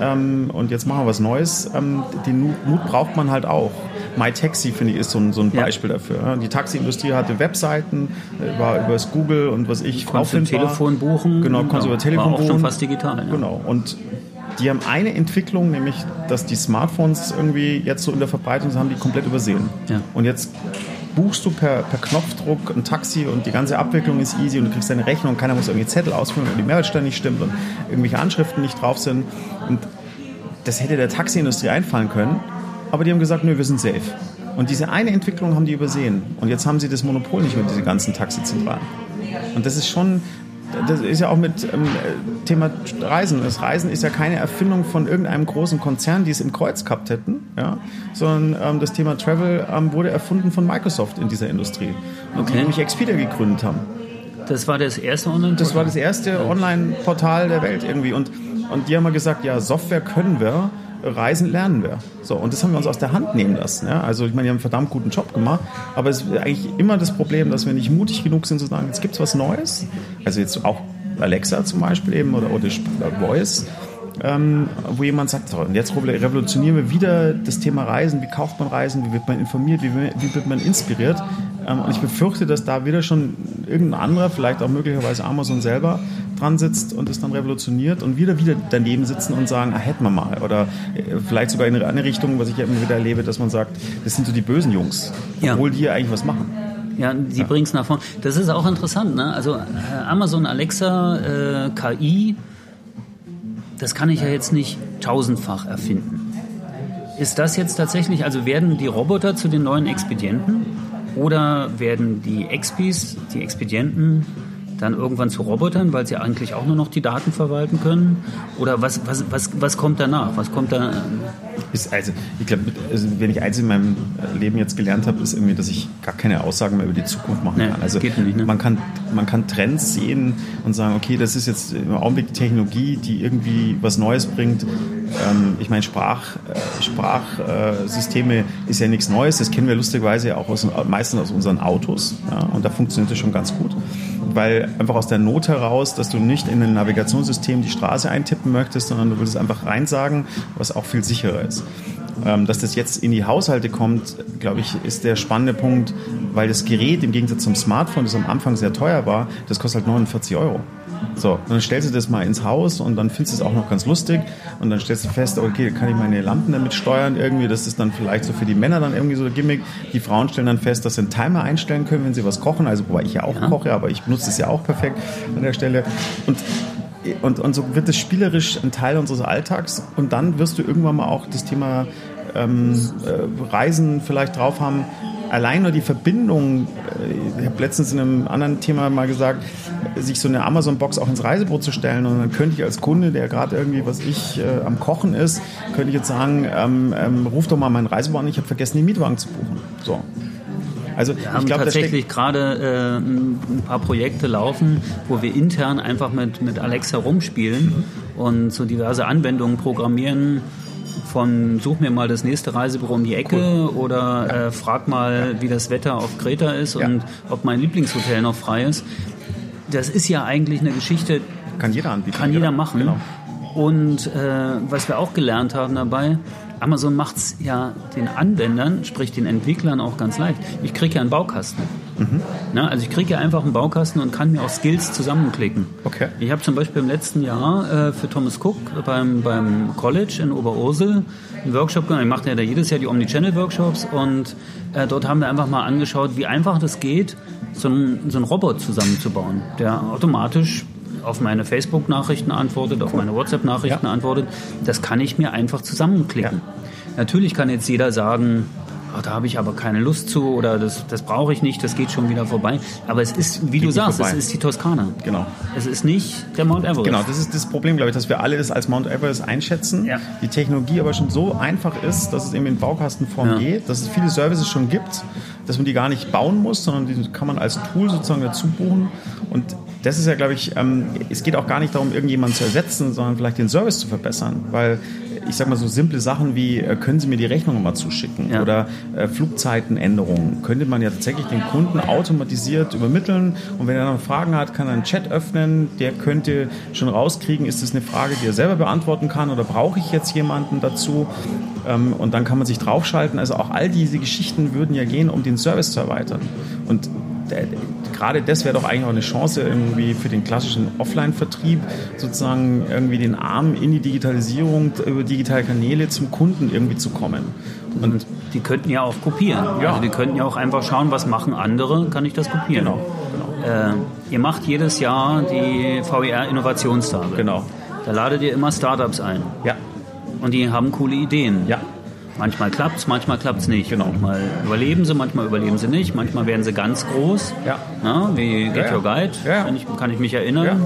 ähm, und jetzt machen wir was Neues. Ähm, den Mut braucht man halt auch. MyTaxi, finde ich, ist so ein, so ein Beispiel ja. dafür. Die Taxiindustrie hatte Webseiten, äh, war über das Google und was ich Konntest du Telefon buchen. Genau, konntest über Telefon war auch schon fast digital. Ja. Genau. Und die haben eine Entwicklung, nämlich, dass die Smartphones irgendwie jetzt so in der Verbreitung sind, haben die komplett übersehen. Ja. Und jetzt buchst du per, per Knopfdruck ein Taxi und die ganze Abwicklung ist easy und du kriegst deine Rechnung und keiner muss irgendwie Zettel ausfüllen, weil die Mehrwertsteuer nicht stimmt und irgendwelche Anschriften nicht drauf sind. Und das hätte der Taxiindustrie einfallen können, aber die haben gesagt, nö, wir sind safe. Und diese eine Entwicklung haben die übersehen. Und jetzt haben sie das Monopol nicht mehr, diese ganzen Taxizentralen. Und das ist schon, das ist ja auch mit ähm, Thema Reisen. Das Reisen ist ja keine Erfindung von irgendeinem großen Konzern, die es im Kreuz gehabt hätten, ja, sondern ähm, das Thema Travel ähm, wurde erfunden von Microsoft in dieser Industrie, okay. die nämlich Expedia gegründet haben. Das war das erste Online-Portal? Das war das erste Online-Portal der Welt irgendwie. Und, und die haben mal gesagt, ja, Software können wir, Reisen lernen wir. So, und das haben wir uns aus der Hand nehmen lassen. Ja? Also ich meine, die haben einen verdammt guten Job gemacht, aber es ist eigentlich immer das Problem, dass wir nicht mutig genug sind zu sagen, jetzt gibt es was Neues. Also jetzt auch Alexa zum Beispiel eben oder, oder Voice. Ähm, wo jemand sagt, so, und jetzt revolutionieren wir wieder das Thema Reisen, wie kauft man Reisen, wie wird man informiert, wie, wie wird man inspiriert. Ähm, und ich befürchte, dass da wieder schon irgendein anderer, vielleicht auch möglicherweise Amazon selber, dran sitzt und es dann revolutioniert und wieder wieder daneben sitzen und sagen, ah, hätten wir mal. Oder äh, vielleicht sogar in eine andere Richtung, was ich ja immer wieder erlebe, dass man sagt, das sind so die bösen Jungs, obwohl ja. die ja eigentlich was machen. Ja, die ja. bringen es nach vorne. Das ist auch interessant. Ne? Also äh, Amazon Alexa, äh, KI, das kann ich ja jetzt nicht tausendfach erfinden. Ist das jetzt tatsächlich, also werden die Roboter zu den neuen Expedienten oder werden die Expis, die Expedienten, dann irgendwann zu Robotern, weil sie eigentlich auch nur noch die Daten verwalten können? Oder was, was, was, was kommt danach? Was kommt da? Ist also, ich glaube, also, wenn ich eins in meinem Leben jetzt gelernt habe, ist irgendwie, dass ich gar keine Aussagen mehr über die Zukunft machen kann. also nicht, ne? man kann man kann Trends sehen und sagen, okay, das ist jetzt im Augenblick die Technologie, die irgendwie was Neues bringt. Ähm, ich meine, Sprach, äh, Sprachsysteme ist ja nichts Neues. Das kennen wir lustigerweise auch aus, meistens aus unseren Autos. Ja, und da funktioniert das schon ganz gut weil einfach aus der Not heraus, dass du nicht in ein Navigationssystem die Straße eintippen möchtest, sondern du willst es einfach reinsagen, was auch viel sicherer ist. Ähm, dass das jetzt in die Haushalte kommt, glaube ich, ist der spannende Punkt, weil das Gerät im Gegensatz zum Smartphone, das am Anfang sehr teuer war, das kostet halt 49 Euro. So, dann stellst du das mal ins Haus und dann findest du es auch noch ganz lustig. Und dann stellst du fest, okay, kann ich meine Lampen damit steuern irgendwie, das ist dann vielleicht so für die Männer dann irgendwie so ein Gimmick. Die Frauen stellen dann fest, dass sie einen Timer einstellen können, wenn sie was kochen, also wobei ich ja auch ja. koche, aber ich benutze es ja auch perfekt an der Stelle. Und und, und so wird es spielerisch ein Teil unseres Alltags. Und dann wirst du irgendwann mal auch das Thema ähm, äh, Reisen vielleicht drauf haben, allein nur die Verbindung, äh, ich habe letztens in einem anderen Thema mal gesagt, sich so eine Amazon-Box auch ins Reisebrot zu stellen und dann könnte ich als Kunde, der gerade irgendwie, was ich, äh, am Kochen ist, könnte ich jetzt sagen, ähm, ähm, ruf doch mal meinen Reisewagen, ich habe vergessen, den Mietwagen zu buchen. So. Also wir haben glaub, tatsächlich gerade äh, ein paar Projekte laufen, wo wir intern einfach mit, mit Alexa rumspielen und so diverse Anwendungen programmieren, von such mir mal das nächste Reisebüro um die Ecke cool. oder ja. äh, frag mal, ja. wie das Wetter auf Kreta ist ja. und ob mein Lieblingshotel noch frei ist. Das ist ja eigentlich eine Geschichte. Kann jeder anbieten. Kann jeder machen. Genau. Und äh, was wir auch gelernt haben dabei, Amazon macht es ja den Anwendern, sprich den Entwicklern auch ganz leicht. Ich kriege ja einen Baukasten. Mhm. Na, also ich kriege ja einfach einen Baukasten und kann mir auch Skills zusammenklicken. Okay. Ich habe zum Beispiel im letzten Jahr äh, für Thomas Cook beim, beim College in Oberursel einen Workshop gemacht. Ich mache ja da jedes Jahr die Omnichannel-Workshops und äh, dort haben wir einfach mal angeschaut, wie einfach das geht, so einen, so einen Robot zusammenzubauen, der automatisch auf meine Facebook-Nachrichten antwortet, auf meine WhatsApp-Nachrichten Ja. antwortet. Das kann ich mir einfach zusammenklicken. Natürlich kann jetzt jeder sagen, "Ah, da habe ich aber keine Lust zu oder das, das brauche ich nicht, das geht schon wieder vorbei. Aber es ist, wie du nicht sagst, vorbei. es ist die Toskana. Genau. Es ist nicht der Mount Everest. Genau, das ist das Problem, glaube ich, dass wir alle das als Mount Everest einschätzen. Ja. Die Technologie aber schon so einfach ist, dass es eben in Baukastenform Ja. geht, dass es viele Services schon gibt, dass man die gar nicht bauen muss, sondern die kann man als Tool sozusagen dazu buchen. Und das ist ja, glaube ich, ähm, es geht auch gar nicht darum, irgendjemanden zu ersetzen, sondern vielleicht den Service zu verbessern. Weil ich sag mal so simple Sachen wie, äh, können Sie mir die Rechnung mal zuschicken? Ja. Oder äh, Flugzeitenänderungen könnte man ja tatsächlich den Kunden automatisiert übermitteln. Und wenn er noch Fragen hat, kann er einen Chat öffnen. Der könnte schon rauskriegen, ist das eine Frage, die er selber beantworten kann oder brauche ich jetzt jemanden dazu? Ähm, und dann kann man sich draufschalten. Also auch all diese Geschichten würden ja gehen, um den Service zu erweitern. Und gerade das wäre doch eigentlich auch eine Chance irgendwie für den klassischen Offline-Vertrieb, sozusagen irgendwie den Arm in die Digitalisierung über digitale Kanäle zum Kunden irgendwie zu kommen. Und Die könnten ja auch kopieren. Ja. Also die könnten ja auch einfach schauen, was machen andere, kann ich das kopieren. Genau, Äh, ihr macht jedes Jahr die VR-Innovationstage. Genau. Da ladet ihr immer Startups ein. ja, Und die haben coole Ideen. ja, Manchmal klappt's, manchmal klappt's nicht. Genau. Manchmal überleben sie, manchmal überleben sie nicht. Manchmal werden sie ganz groß. Ja. Na, wie Get Ja, Your. Guide, Ja, ich, kann ich mich erinnern.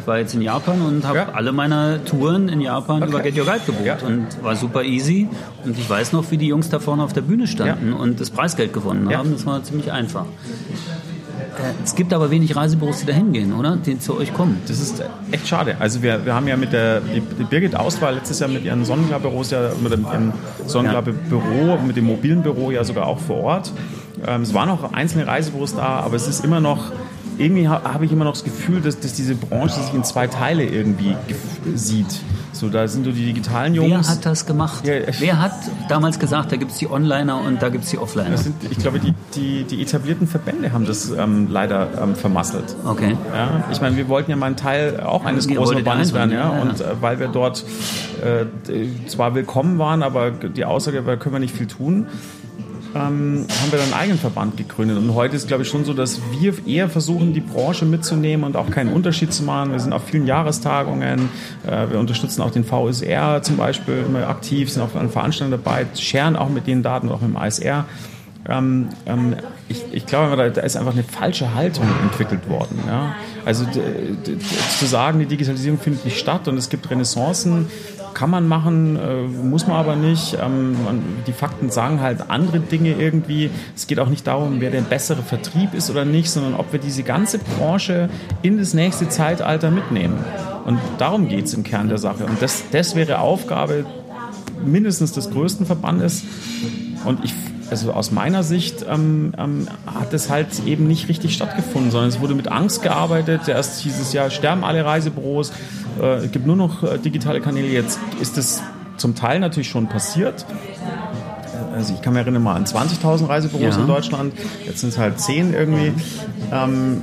Ich war jetzt in Japan und habe alle meine Touren in Japan Okay. über Get Your Guide gebucht. Und war super easy. Und ich weiß noch, wie die Jungs da vorne auf der Bühne standen und das Preisgeld gewonnen haben. Das war ziemlich einfach. Äh, Es gibt aber wenig Reisebüros, die da hingehen, oder? Die zu euch kommen. Das ist echt schade. Also wir, wir haben ja mit der die, Birgit Aus war letztes Jahr mit ihren Sonnenklar-Büros ja mit dem ihrem Sonnenklar-Büro, mit dem mobilen Büro ja sogar auch vor Ort. Ähm, es waren noch einzelne Reisebüros da, aber es ist immer noch irgendwie ha, habe ich immer noch das Gefühl, dass, dass diese Branche sich in zwei Teile irgendwie sieht. So, da sind so die digitalen Jungs. Wer hat das gemacht? Ja, Wer hat damals gesagt, da gibt es die Onliner und da gibt es die Offliner? sind, ich glaube, die, die, die etablierten Verbände haben das ähm, leider ähm, vermasselt. Okay. Ja, ich meine, wir wollten ja mal ein Teil auch eines Ihr großen Verbandes werden, ja. ja. Und äh, weil wir dort äh, zwar willkommen waren, aber die Aussage war, können wir nicht viel tun, ähm, haben wir dann einen eigenen Verband gegründet. Und heute ist, glaube ich, schon so, dass wir eher versuchen, die Branche mitzunehmen und auch keinen Unterschied zu machen. Wir sind auf vielen Jahrestagungen, äh, wir unterstützen auch den VSR zum Beispiel immer aktiv, sind auch an Veranstaltungen dabei, scheren auch mit den Daten, auch mit dem ASR. Ähm, ähm, ich, ich glaube, da, ist einfach eine falsche Haltung entwickelt worden. Ja? Also zu sagen, die Digitalisierung findet nicht statt und es gibt Renaissancen, kann man machen, äh, muss man aber nicht. Ähm, die Fakten sagen halt andere Dinge irgendwie. Es geht auch nicht darum, wer der bessere Vertrieb ist oder nicht, sondern ob wir diese ganze Branche in das nächste Zeitalter mitnehmen. Und darum geht es im Kern der Sache. Und das, das wäre Aufgabe mindestens des größten Verbandes. Und ich, also aus meiner Sicht ähm, ähm, hat es halt eben nicht richtig stattgefunden, sondern es wurde mit Angst gearbeitet. Erst hieß es ja, sterben alle Reisebüros, äh, es gibt nur noch äh, digitale Kanäle. Jetzt ist es zum Teil natürlich schon passiert. Also ich kann mich erinnern mal an 20.000 Reisebüros Ja. in Deutschland. Jetzt sind es halt 10 irgendwie. Ähm,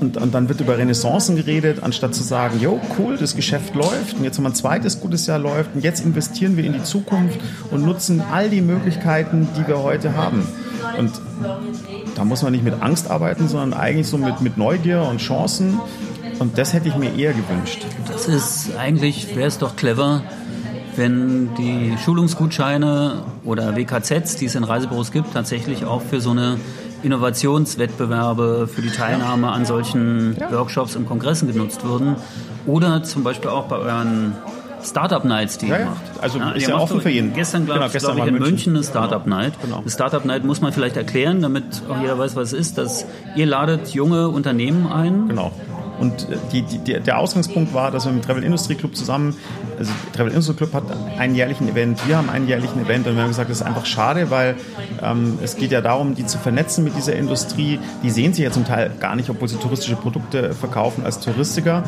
und, und dann wird über Renaissancen geredet, anstatt zu sagen, jo, cool, das Geschäft läuft und jetzt haben wir ein zweites gutes Jahr läuft und jetzt investieren wir in die Zukunft und nutzen all die Möglichkeiten, die wir heute haben. Und da muss man nicht mit Angst arbeiten, sondern eigentlich so mit, mit Neugier und Chancen. Und das hätte ich mir eher gewünscht. Das ist eigentlich, wäre es doch clever, wenn die Schulungsgutscheine oder WKZs, die es in Reisebüros gibt, tatsächlich auch für so eine Innovationswettbewerbe, für die Teilnahme an solchen Workshops und Kongressen genutzt würden. Oder zum Beispiel auch bei euren Startup Nights, die Ja, ihr ja. macht. Also ist ihr ja offen für jeden. Gestern, glaube Genau, ich, gestern glaub ich, in München. München eine Startup Night. Genau. Das Startup Night muss man vielleicht erklären, damit auch jeder weiß, was es ist, dass ihr ladet junge Unternehmen ein. Genau. Und die, die, die, der Ausgangspunkt war, dass wir mit Travel Industry Club zusammen, also Travel Industry Club hat einen jährlichen Event, wir haben einen jährlichen Event und wir haben gesagt, das ist einfach schade, weil ähm, es geht ja darum, die zu vernetzen mit dieser Industrie. Die sehen sich ja zum Teil gar nicht, obwohl sie touristische Produkte verkaufen als Touristiker.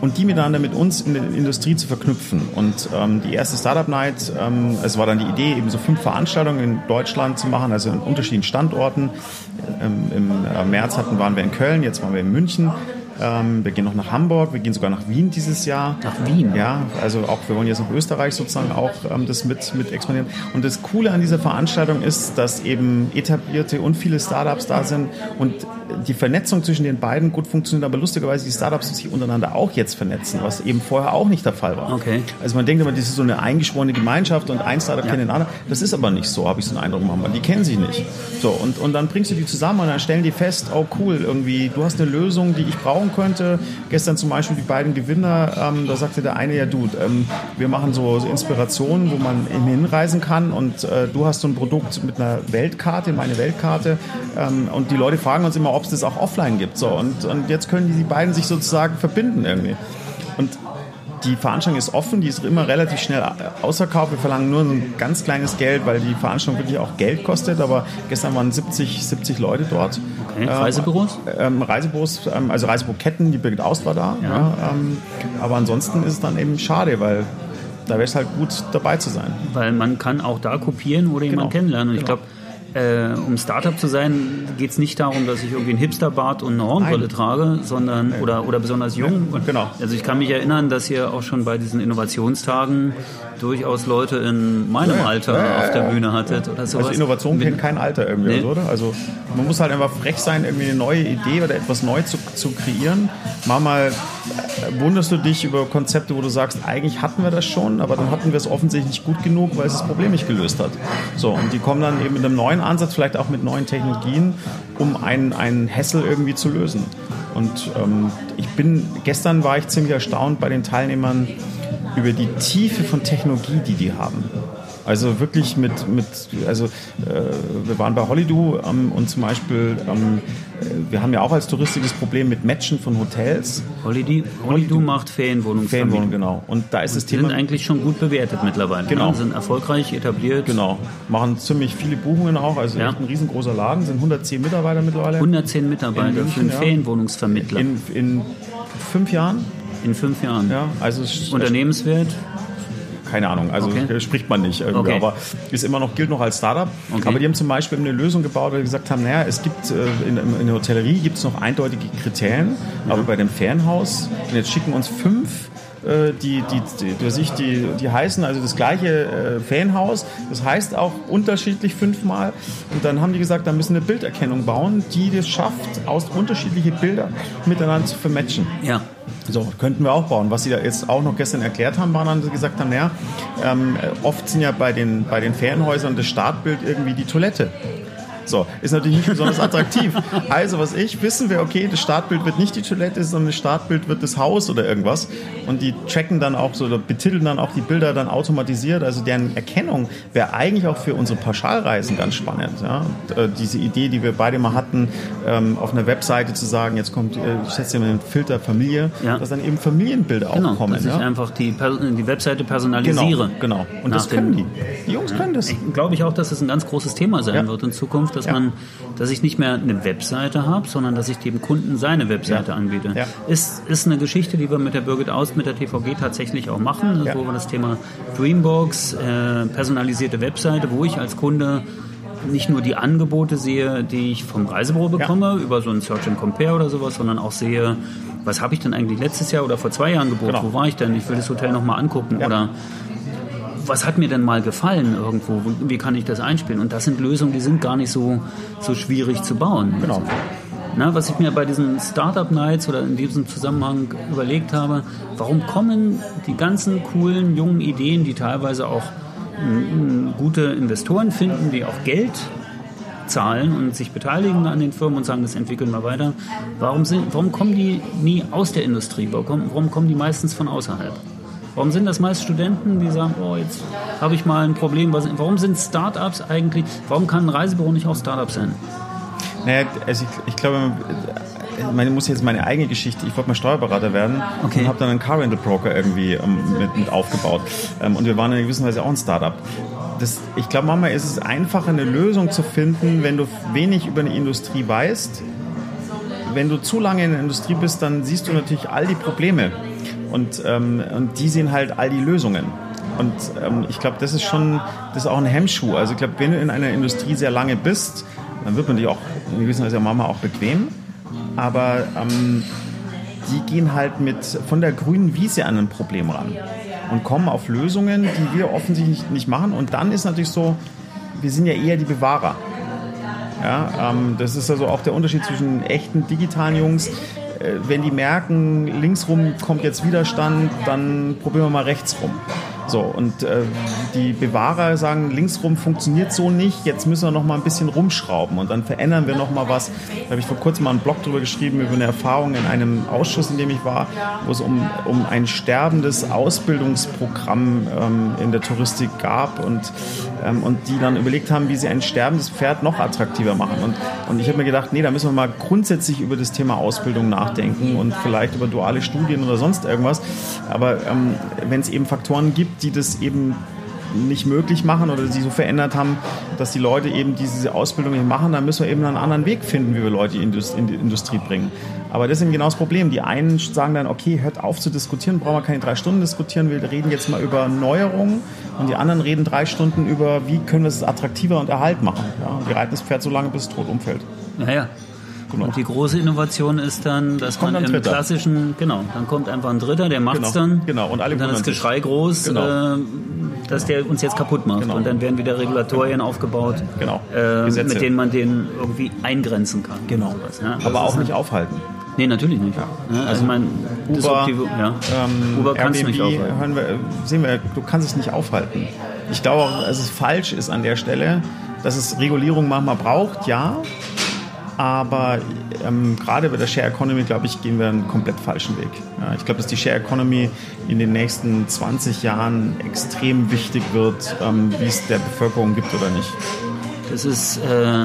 Und die miteinander mit uns in der Industrie zu verknüpfen. Und ähm, die erste Startup Night, ähm, es war dann die Idee, eben so fünf Veranstaltungen in Deutschland zu machen, also in unterschiedlichen Standorten. Ähm, Im äh, März hatten, waren wir in Köln, jetzt waren wir in München Ähm, wir gehen noch nach Hamburg, wir gehen sogar nach Wien dieses Jahr. Nach Wien? Ja, also auch, wir wollen jetzt nach Österreich sozusagen auch ähm, das mit, mit expandieren. Und das Coole an dieser Veranstaltung ist, dass eben etablierte und viele Startups da sind und die Vernetzung zwischen den beiden gut funktioniert, aber lustigerweise die Startups sich untereinander auch jetzt vernetzen, was eben vorher auch nicht der Fall war. Okay. Also man denkt immer, das ist so eine eingeschworene Gemeinschaft und ein Startup ja. kennt den anderen. Das ist aber nicht so, habe ich so einen Eindruck gemacht. Die kennen sich nicht. So, und, und dann bringst du die zusammen und dann stellen die fest, oh cool, irgendwie, du hast eine Lösung, die ich brauchen könnte. Gestern zum Beispiel die beiden Gewinner, ähm, da sagte der eine, ja du, ähm, wir machen so, so, Inspirationen, wo man hinreisen kann und äh, du hast so ein Produkt mit einer Weltkarte, meine Weltkarte ähm, und die Leute fragen uns immer, ob es das auch offline gibt. So, und, und jetzt können die beiden sich sozusagen verbinden irgendwie. Und die Veranstaltung ist offen, die ist immer relativ schnell ausverkauft. Wir verlangen nur ein ganz kleines Geld, weil die Veranstaltung wirklich auch Geld kostet. Aber gestern waren 70, 70 Leute dort. Okay. Ähm, Reisebüros? Ähm, Reisebüros, ähm, also Reisebüroketten, die Birgit Aust war da. Ja. Ja, ähm, aber ansonsten ist es dann eben schade, weil da wäre es halt gut dabei zu sein. Weil man kann auch da kopieren oder jemanden genau. kennenlernen. Und ich genau. glaube, äh, um Startup zu sein, geht es nicht darum, dass ich irgendwie einen Hipsterbart und eine Hornbrille Nein. trage, sondern oder, oder besonders jung. Ja, genau. Also ich kann mich erinnern, dass ihr auch schon bei diesen Innovationstagen durchaus Leute in meinem ja, Alter ja, auf der Bühne hattet oder sowas. Also Innovation kennt kein Alter irgendwie, nee. oder? Also man muss halt einfach frech sein, irgendwie eine neue Idee oder etwas neu zu, zu kreieren. Manchmal äh, wunderst du dich über Konzepte, wo du sagst, eigentlich hatten wir das schon, aber dann hatten wir es offensichtlich nicht gut genug, weil es das Problem nicht gelöst hat. So, und die kommen dann eben mit einem neuen Ansatz, vielleicht auch mit neuen Technologien, um einen, einen Hessel irgendwie zu lösen. Und ähm, ich bin, gestern war ich ziemlich erstaunt bei den Teilnehmern über die Tiefe von Technologie, die die haben. Also wirklich mit, mit also äh, wir waren bei Hollydo ähm, und zum Beispiel, ähm, äh, wir haben ja auch als Touristik das Problem mit Matchen von Hotels. Hollydo, Hollydo macht Ferienwohnungen. Ferienwohnungen, genau. Und da ist und das Thema. sind eigentlich schon gut bewertet mittlerweile. Ne? Genau. Sind erfolgreich etabliert. Genau. Machen ziemlich viele Buchungen auch. Also ja. echt ein riesengroßer Laden, sind 110 Mitarbeiter mittlerweile. 110 Mitarbeiter München, für einen ja. Ferienwohnungsvermittler. In, in fünf Jahren? In fünf Jahren. Ja, also Unternehmenswert? keine Ahnung, also okay. spricht man nicht okay. aber ist immer noch, gilt noch als Startup. Okay. Aber die haben zum Beispiel eine Lösung gebaut, weil sie gesagt haben, naja, es gibt äh, in, in der Hotellerie gibt es noch eindeutige Kriterien, ja. aber bei dem Ferienhaus, und jetzt schicken uns fünf äh, die, die, die, die, die heißen also das gleiche äh, Fanhaus, das heißt auch unterschiedlich fünfmal. Und dann haben die gesagt, da müssen eine Bilderkennung bauen, die das schafft, aus unterschiedliche Bilder miteinander zu vermatchen. Ja. So, könnten wir auch bauen. Was Sie da jetzt auch noch gestern erklärt haben, waren dann, gesagt haben, naja, ähm, oft sind ja bei den, bei den Ferienhäusern das Startbild irgendwie die Toilette. So, ist natürlich nicht besonders attraktiv. Also, was ich, wissen wir, okay, das Startbild wird nicht die Toilette, sondern das Startbild wird das Haus oder irgendwas. Und die tracken dann auch so, oder betiteln dann auch die Bilder dann automatisiert. Also deren Erkennung wäre eigentlich auch für unsere Pauschalreisen ganz spannend. Ja? Und, äh, diese Idee, die wir beide mal hatten, ähm, auf einer Webseite zu sagen, jetzt kommt, äh, ich setze mal den Filter Familie, ja. dass dann eben Familienbilder genau, auch kommen. Dass ich ja? einfach die, die Webseite personalisiere. Genau, genau. Und das können die. Die Jungs können das. Glaube ich auch, dass es das ein ganz großes Thema sein wird in Zukunft dass ja. man, dass ich nicht mehr eine Webseite habe, sondern dass ich dem Kunden seine Webseite ja. anbiete. Ja. Ist, ist eine Geschichte, die wir mit der Birgit Aust, mit der TVG tatsächlich auch machen, wo wir das Thema Dreambox, äh, personalisierte Webseite, wo ich als Kunde nicht nur die Angebote sehe, die ich vom Reisebüro bekomme, ja. über so ein Search and Compare oder sowas, sondern auch sehe, was habe ich denn eigentlich letztes Jahr oder vor zwei Jahren gebucht? Genau. Wo war ich denn? Ich will das Hotel nochmal angucken. Ja. Oder was hat mir denn mal gefallen irgendwo? Wie kann ich das einspielen? Und das sind Lösungen, die sind gar nicht so, so schwierig zu bauen. Genau. Na, was ich mir bei diesen Startup Nights oder in diesem Zusammenhang überlegt habe, warum kommen die ganzen coolen jungen Ideen, die teilweise auch gute Investoren finden, die auch Geld zahlen und sich beteiligen an den Firmen und sagen, das entwickeln wir weiter. Warum, sind, warum kommen die nie aus der Industrie? Warum, warum kommen die meistens von außerhalb? Warum sind das meist Studenten, die sagen, oh, jetzt habe ich mal ein Problem? warum sind Startups eigentlich, warum kann ein Reisebüro nicht auch Startup sein? Naja, also ich, ich glaube, ich muss jetzt meine eigene Geschichte. Ich wollte mal Steuerberater werden okay. und habe dann einen Car Rental Broker irgendwie ähm, mit, mit, aufgebaut. Ähm, und wir waren in gewisser Weise auch ein Startup. Das, ich glaube, manchmal ist es einfacher, eine Lösung zu finden, wenn du wenig über eine Industrie weißt. Wenn du zu lange in der Industrie bist, dann siehst du natürlich all die Probleme. Und, ähm, und die sehen halt all die Lösungen. Und ähm, ich glaube, das ist schon, das ist auch ein Hemmschuh. Also ich glaube, wenn du in einer Industrie sehr lange bist, dann wird man dich auch in gewisser Weise manchmal auch bequem. Aber ähm, die gehen halt mit von der grünen Wiese an ein Problem ran und kommen auf Lösungen, die wir offensichtlich nicht, nicht machen. Und dann ist natürlich so, wir sind ja eher die Bewahrer. Ja, ähm, das ist also auch der Unterschied zwischen echten digitalen Jungs. Äh, wenn die merken, linksrum kommt jetzt Widerstand, dann probieren wir mal rechts rum. So, und äh, die Bewahrer sagen, linksrum funktioniert so nicht, jetzt müssen wir noch mal ein bisschen rumschrauben und dann verändern wir noch mal was. Da habe ich vor kurzem mal einen Blog drüber geschrieben, über eine Erfahrung in einem Ausschuss, in dem ich war, wo es um, um ein sterbendes Ausbildungsprogramm ähm, in der Touristik gab und, ähm, und die dann überlegt haben, wie sie ein sterbendes Pferd noch attraktiver machen. Und, und ich habe mir gedacht, nee, da müssen wir mal grundsätzlich über das Thema Ausbildung nachdenken und vielleicht über duale Studien oder sonst irgendwas. Aber ähm, wenn es eben Faktoren gibt, die das eben nicht möglich machen oder sie so verändert haben, dass die Leute eben diese Ausbildung nicht machen, dann müssen wir eben einen anderen Weg finden, wie wir Leute in die Industrie bringen. Aber das ist eben genau das Problem. Die einen sagen dann, okay, hört auf zu diskutieren, brauchen wir keine drei Stunden diskutieren, wir reden jetzt mal über Neuerungen und die anderen reden drei Stunden über, wie können wir es attraktiver und Erhalt machen. Ja, die reiten das Pferd so lange, bis es tot umfällt. Naja, Genau. Und die große Innovation ist dann, dass man im Dritter. klassischen, genau, dann kommt einfach ein Dritter, der macht's genau. dann. Genau. Und, alle und dann ist Geschrei groß, genau. äh, dass genau. der uns jetzt kaputt macht. Genau. Und dann werden wieder Regulatorien aufgebaut, genau. äh, mit denen man den irgendwie eingrenzen kann. Genau. Sowas, ja? Aber auch nicht aufhalten. Nee, natürlich nicht. Ja. Ja, also, also mein, Uber, ja. ähm, Uber kannst nicht aufhalten. Wir, sehen wir, du kannst es nicht aufhalten. Ich glaube auch, dass es falsch ist an der Stelle, dass es Regulierung manchmal braucht, ja. Aber ähm, gerade bei der Share Economy, glaube ich, gehen wir einen komplett falschen Weg. Ja, ich glaube, dass die Share Economy in den nächsten 20 Jahren extrem wichtig wird, ähm, wie es der Bevölkerung gibt oder nicht. Das ist, äh,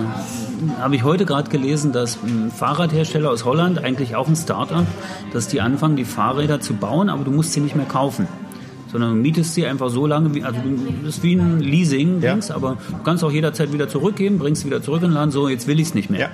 habe ich heute gerade gelesen, dass ein Fahrradhersteller aus Holland, eigentlich auch ein Start-up, dass die anfangen, die Fahrräder zu bauen, aber du musst sie nicht mehr kaufen sondern du mietest sie einfach so lange, wie, also das ist wie ein Leasing, ja. aber du kannst auch jederzeit wieder zurückgeben, bringst sie wieder zurück in den Laden, so jetzt will ich es nicht mehr. Ja.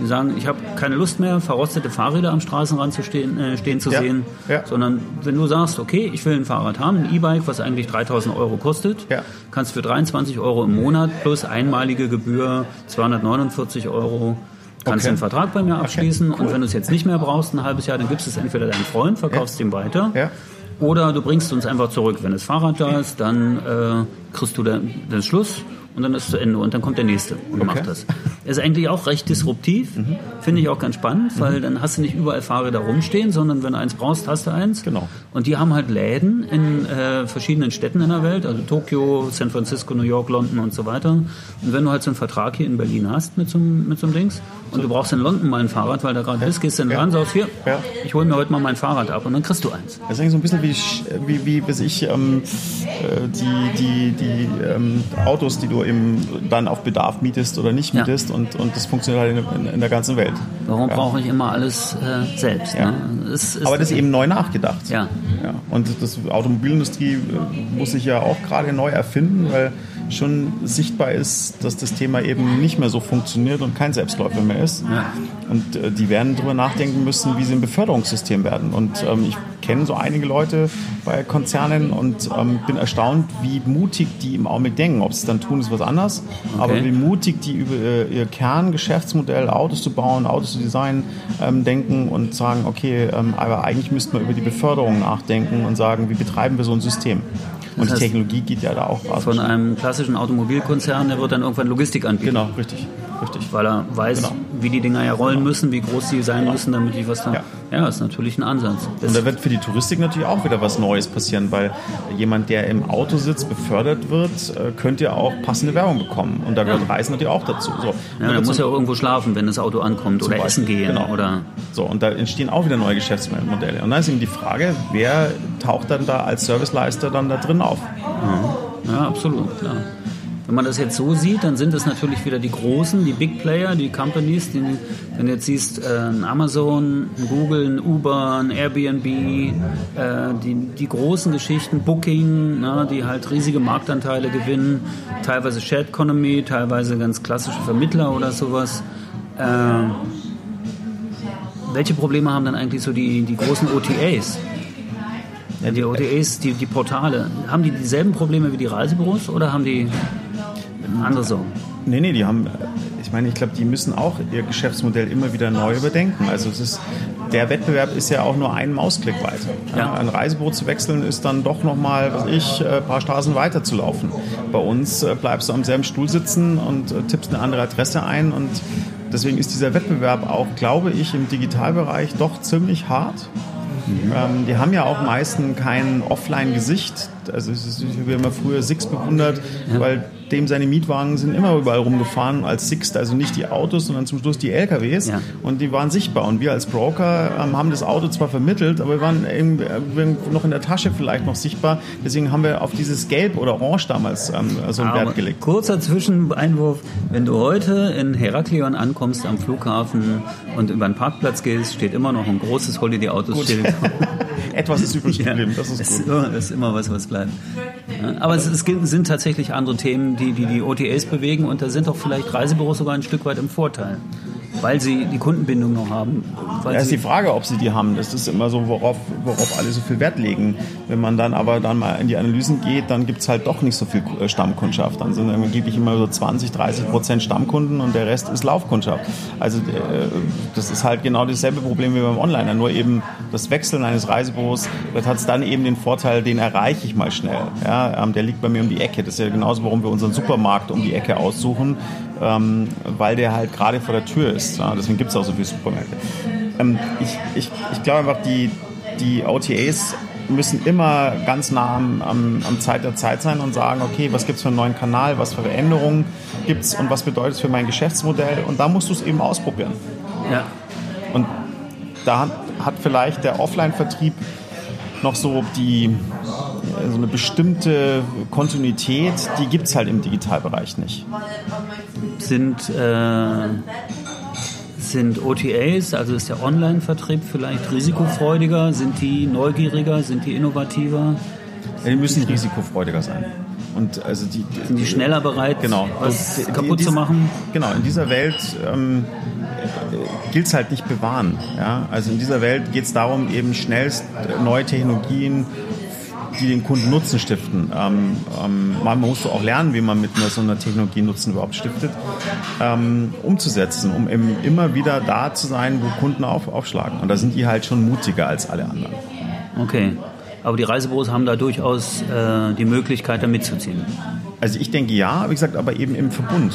Die sagen, ich habe keine Lust mehr, verrostete Fahrräder am Straßenrand zu stehen, äh, stehen zu ja. sehen, ja. sondern wenn du sagst, okay, ich will ein Fahrrad haben, ein E-Bike, was eigentlich 3000 Euro kostet, ja. kannst für 23 Euro im Monat plus einmalige Gebühr 249 Euro kannst okay. einen Vertrag bei mir abschließen okay. cool. und wenn du es jetzt nicht mehr brauchst, ein halbes Jahr, dann gibst du es entweder deinem Freund, verkaufst ja. ihm weiter oder du bringst uns einfach zurück. Wenn das Fahrrad da ist, dann äh, kriegst du den, den Schluss und dann ist es zu Ende und dann kommt der nächste und okay. macht das. Ist eigentlich auch recht disruptiv, mhm. finde ich auch ganz spannend, weil mhm. dann hast du nicht überall Fahrräder rumstehen, sondern wenn du eins brauchst, hast du eins. Genau. Und die haben halt Läden in äh, verschiedenen Städten in der Welt, also Tokio, San Francisco, New York, London und so weiter. Und wenn du halt so einen Vertrag hier in Berlin hast mit so, mit so einem Dings und du brauchst in London mal ein Fahrrad, weil da gerade ja. bist, gehst du in den ja. Laden, sagst hier, ja. ich hole mir heute mal mein Fahrrad ab und dann kriegst du eins. Das ist eigentlich so ein bisschen wie, wie, wie bis ich, ähm, äh, die, die, die ähm, Autos, die du eben dann auf Bedarf mietest oder nicht mietest ja. und, und das funktioniert halt in, in, in der ganzen Welt. Warum ja. brauche ich immer alles äh, selbst? Ja. Ne? Es, es, Aber das ist eben neu nachgedacht. Ja. ja. Und das Automobilindustrie äh, muss sich ja auch gerade neu erfinden, weil schon sichtbar ist, dass das Thema eben nicht mehr so funktioniert und kein Selbstläufer mehr ist. Ja. Und äh, die werden darüber nachdenken müssen, wie sie ein Beförderungssystem werden. Und ähm, ich kenne so einige Leute bei Konzernen und ähm, bin erstaunt, wie mutig die im Augenblick denken. Ob sie es dann tun, ist was anderes. Okay. Aber wie mutig die über äh, ihr Kerngeschäftsmodell, Autos zu bauen, Autos zu designen, ähm, denken und sagen, okay, ähm, aber eigentlich müssten wir über die Beförderung nachdenken und sagen, wie betreiben wir so ein System. Und heißt, die Technologie geht ja da auch raus. Von einem klassischen Automobilkonzern, der wird dann irgendwann Logistik anbieten. Genau, richtig. Richtig. Weil er weiß, genau. Wie die Dinger ja rollen müssen, wie groß die sein müssen, damit ich was da. Ja. ja, ist natürlich ein Ansatz. Das und da wird für die Touristik natürlich auch wieder was Neues passieren, weil jemand, der im Auto sitzt, befördert wird, äh, könnte ja auch passende Werbung bekommen. Und da gehört ja. Reisen natürlich auch dazu. So. Ja, da muss ja auch irgendwo schlafen, wenn das Auto ankommt oder Beispiel. essen gehen. Genau. Oder so, und da entstehen auch wieder neue Geschäftsmodelle. Und dann ist eben die Frage, wer taucht dann da als Serviceleister dann da drin auf? Ja, ja absolut, klar. Wenn man das jetzt so sieht, dann sind es natürlich wieder die großen, die Big Player, die Companies, die, wenn du jetzt siehst, äh, Amazon, Google, Uber, Airbnb, äh, die, die großen Geschichten, Booking, na, die halt riesige Marktanteile gewinnen, teilweise Shared Economy, teilweise ganz klassische Vermittler oder sowas. Äh, welche Probleme haben dann eigentlich so die, die großen OTAs? Ja, die OTAs, die, die Portale, haben die dieselben Probleme wie die Reisebüros oder haben die andere Sorgen? Nee, nee, die haben, ich meine, ich glaube, die müssen auch ihr Geschäftsmodell immer wieder neu überdenken. Also es ist, der Wettbewerb ist ja auch nur ein Mausklick weiter. Ja. Ein Reisebüro zu wechseln ist dann doch nochmal, was ich, ein paar Straßen weiter zu laufen. Bei uns bleibst du am selben Stuhl sitzen und tippst eine andere Adresse ein und deswegen ist dieser Wettbewerb auch, glaube ich, im Digitalbereich doch ziemlich hart. Mhm. Ähm, die haben ja auch meistens kein Offline-Gesicht. Also wir haben ja früher Six bewundert, ja. weil dem seine Mietwagen sind immer überall rumgefahren als Sixt, also nicht die Autos, sondern zum Schluss die LKWs. Ja. Und die waren sichtbar. Und wir als Broker ähm, haben das Auto zwar vermittelt, aber wir waren noch in der Tasche vielleicht noch sichtbar. Deswegen haben wir auf dieses Gelb oder Orange damals ähm, so einen aber Wert gelegt. Kurzer Zwischeneinwurf. Wenn du heute in Heraklion ankommst am Flughafen und über den Parkplatz gehst, steht immer noch ein großes Holiday-Autos-Schild. Etwas ist übrig geblieben, das ist gut. Es ist immer was, was bleibt. Aber es, es, sind tatsächlich andere Themen, die, die die OTAs bewegen und da sind auch vielleicht Reisebüros sogar ein Stück weit im Vorteil weil sie die Kundenbindung noch haben. Weil ja, ist die Frage, ob sie die haben. Das ist immer so, worauf, worauf alle so viel Wert legen. Wenn man dann aber dann mal in die Analysen geht, dann gibt es halt doch nicht so viel äh, Stammkundschaft. Dann sind angeblich immer so 20, 30 Prozent Stammkunden und der Rest ist Laufkundschaft. Also äh, das ist halt genau dasselbe Problem wie beim Onliner. Nur eben das Wechseln eines Reisebüros, das hat dann eben den Vorteil, den erreiche ich mal schnell. Ja, ähm, der liegt bei mir um die Ecke. Das ist ja genauso, warum wir unseren Supermarkt um die Ecke aussuchen ähm, weil der halt gerade vor der Tür ist. Ja, deswegen gibt es auch so viele Supermärkte. Ähm, ich, ich, ich glaube einfach, die, die OTAs müssen immer ganz nah am, am, am Zeit der Zeit sein und sagen, okay, was gibt es für einen neuen Kanal, was für Veränderungen gibt es und was bedeutet es für mein Geschäftsmodell und da musst du es eben ausprobieren. Ja. Und da hat, hat vielleicht der Offline-Vertrieb noch so die so eine bestimmte Kontinuität, die gibt es halt im Digitalbereich nicht sind, äh, sind OTAs, also ist der Online-Vertrieb vielleicht risikofreudiger? Sind die neugieriger? Sind die innovativer? Ja, die müssen risikofreudiger sein. Und also die, die, sind die schneller bereit, genau. was und kaputt dies, zu machen? Genau, in dieser Welt ähm, äh, gilt es halt nicht bewahren. Ja? Also in dieser Welt geht es darum, eben schnellst neue Technologien die den Kunden Nutzen stiften. Ähm, ähm, man muss auch lernen, wie man mit einer, so einer Technologie Nutzen überhaupt stiftet, ähm, umzusetzen, um eben immer wieder da zu sein, wo Kunden auf, aufschlagen. Und da sind die halt schon mutiger als alle anderen. Okay. Aber die Reisebüros haben da durchaus äh, die Möglichkeit, da mitzuziehen. Also ich denke ja, wie gesagt, aber eben im Verbund.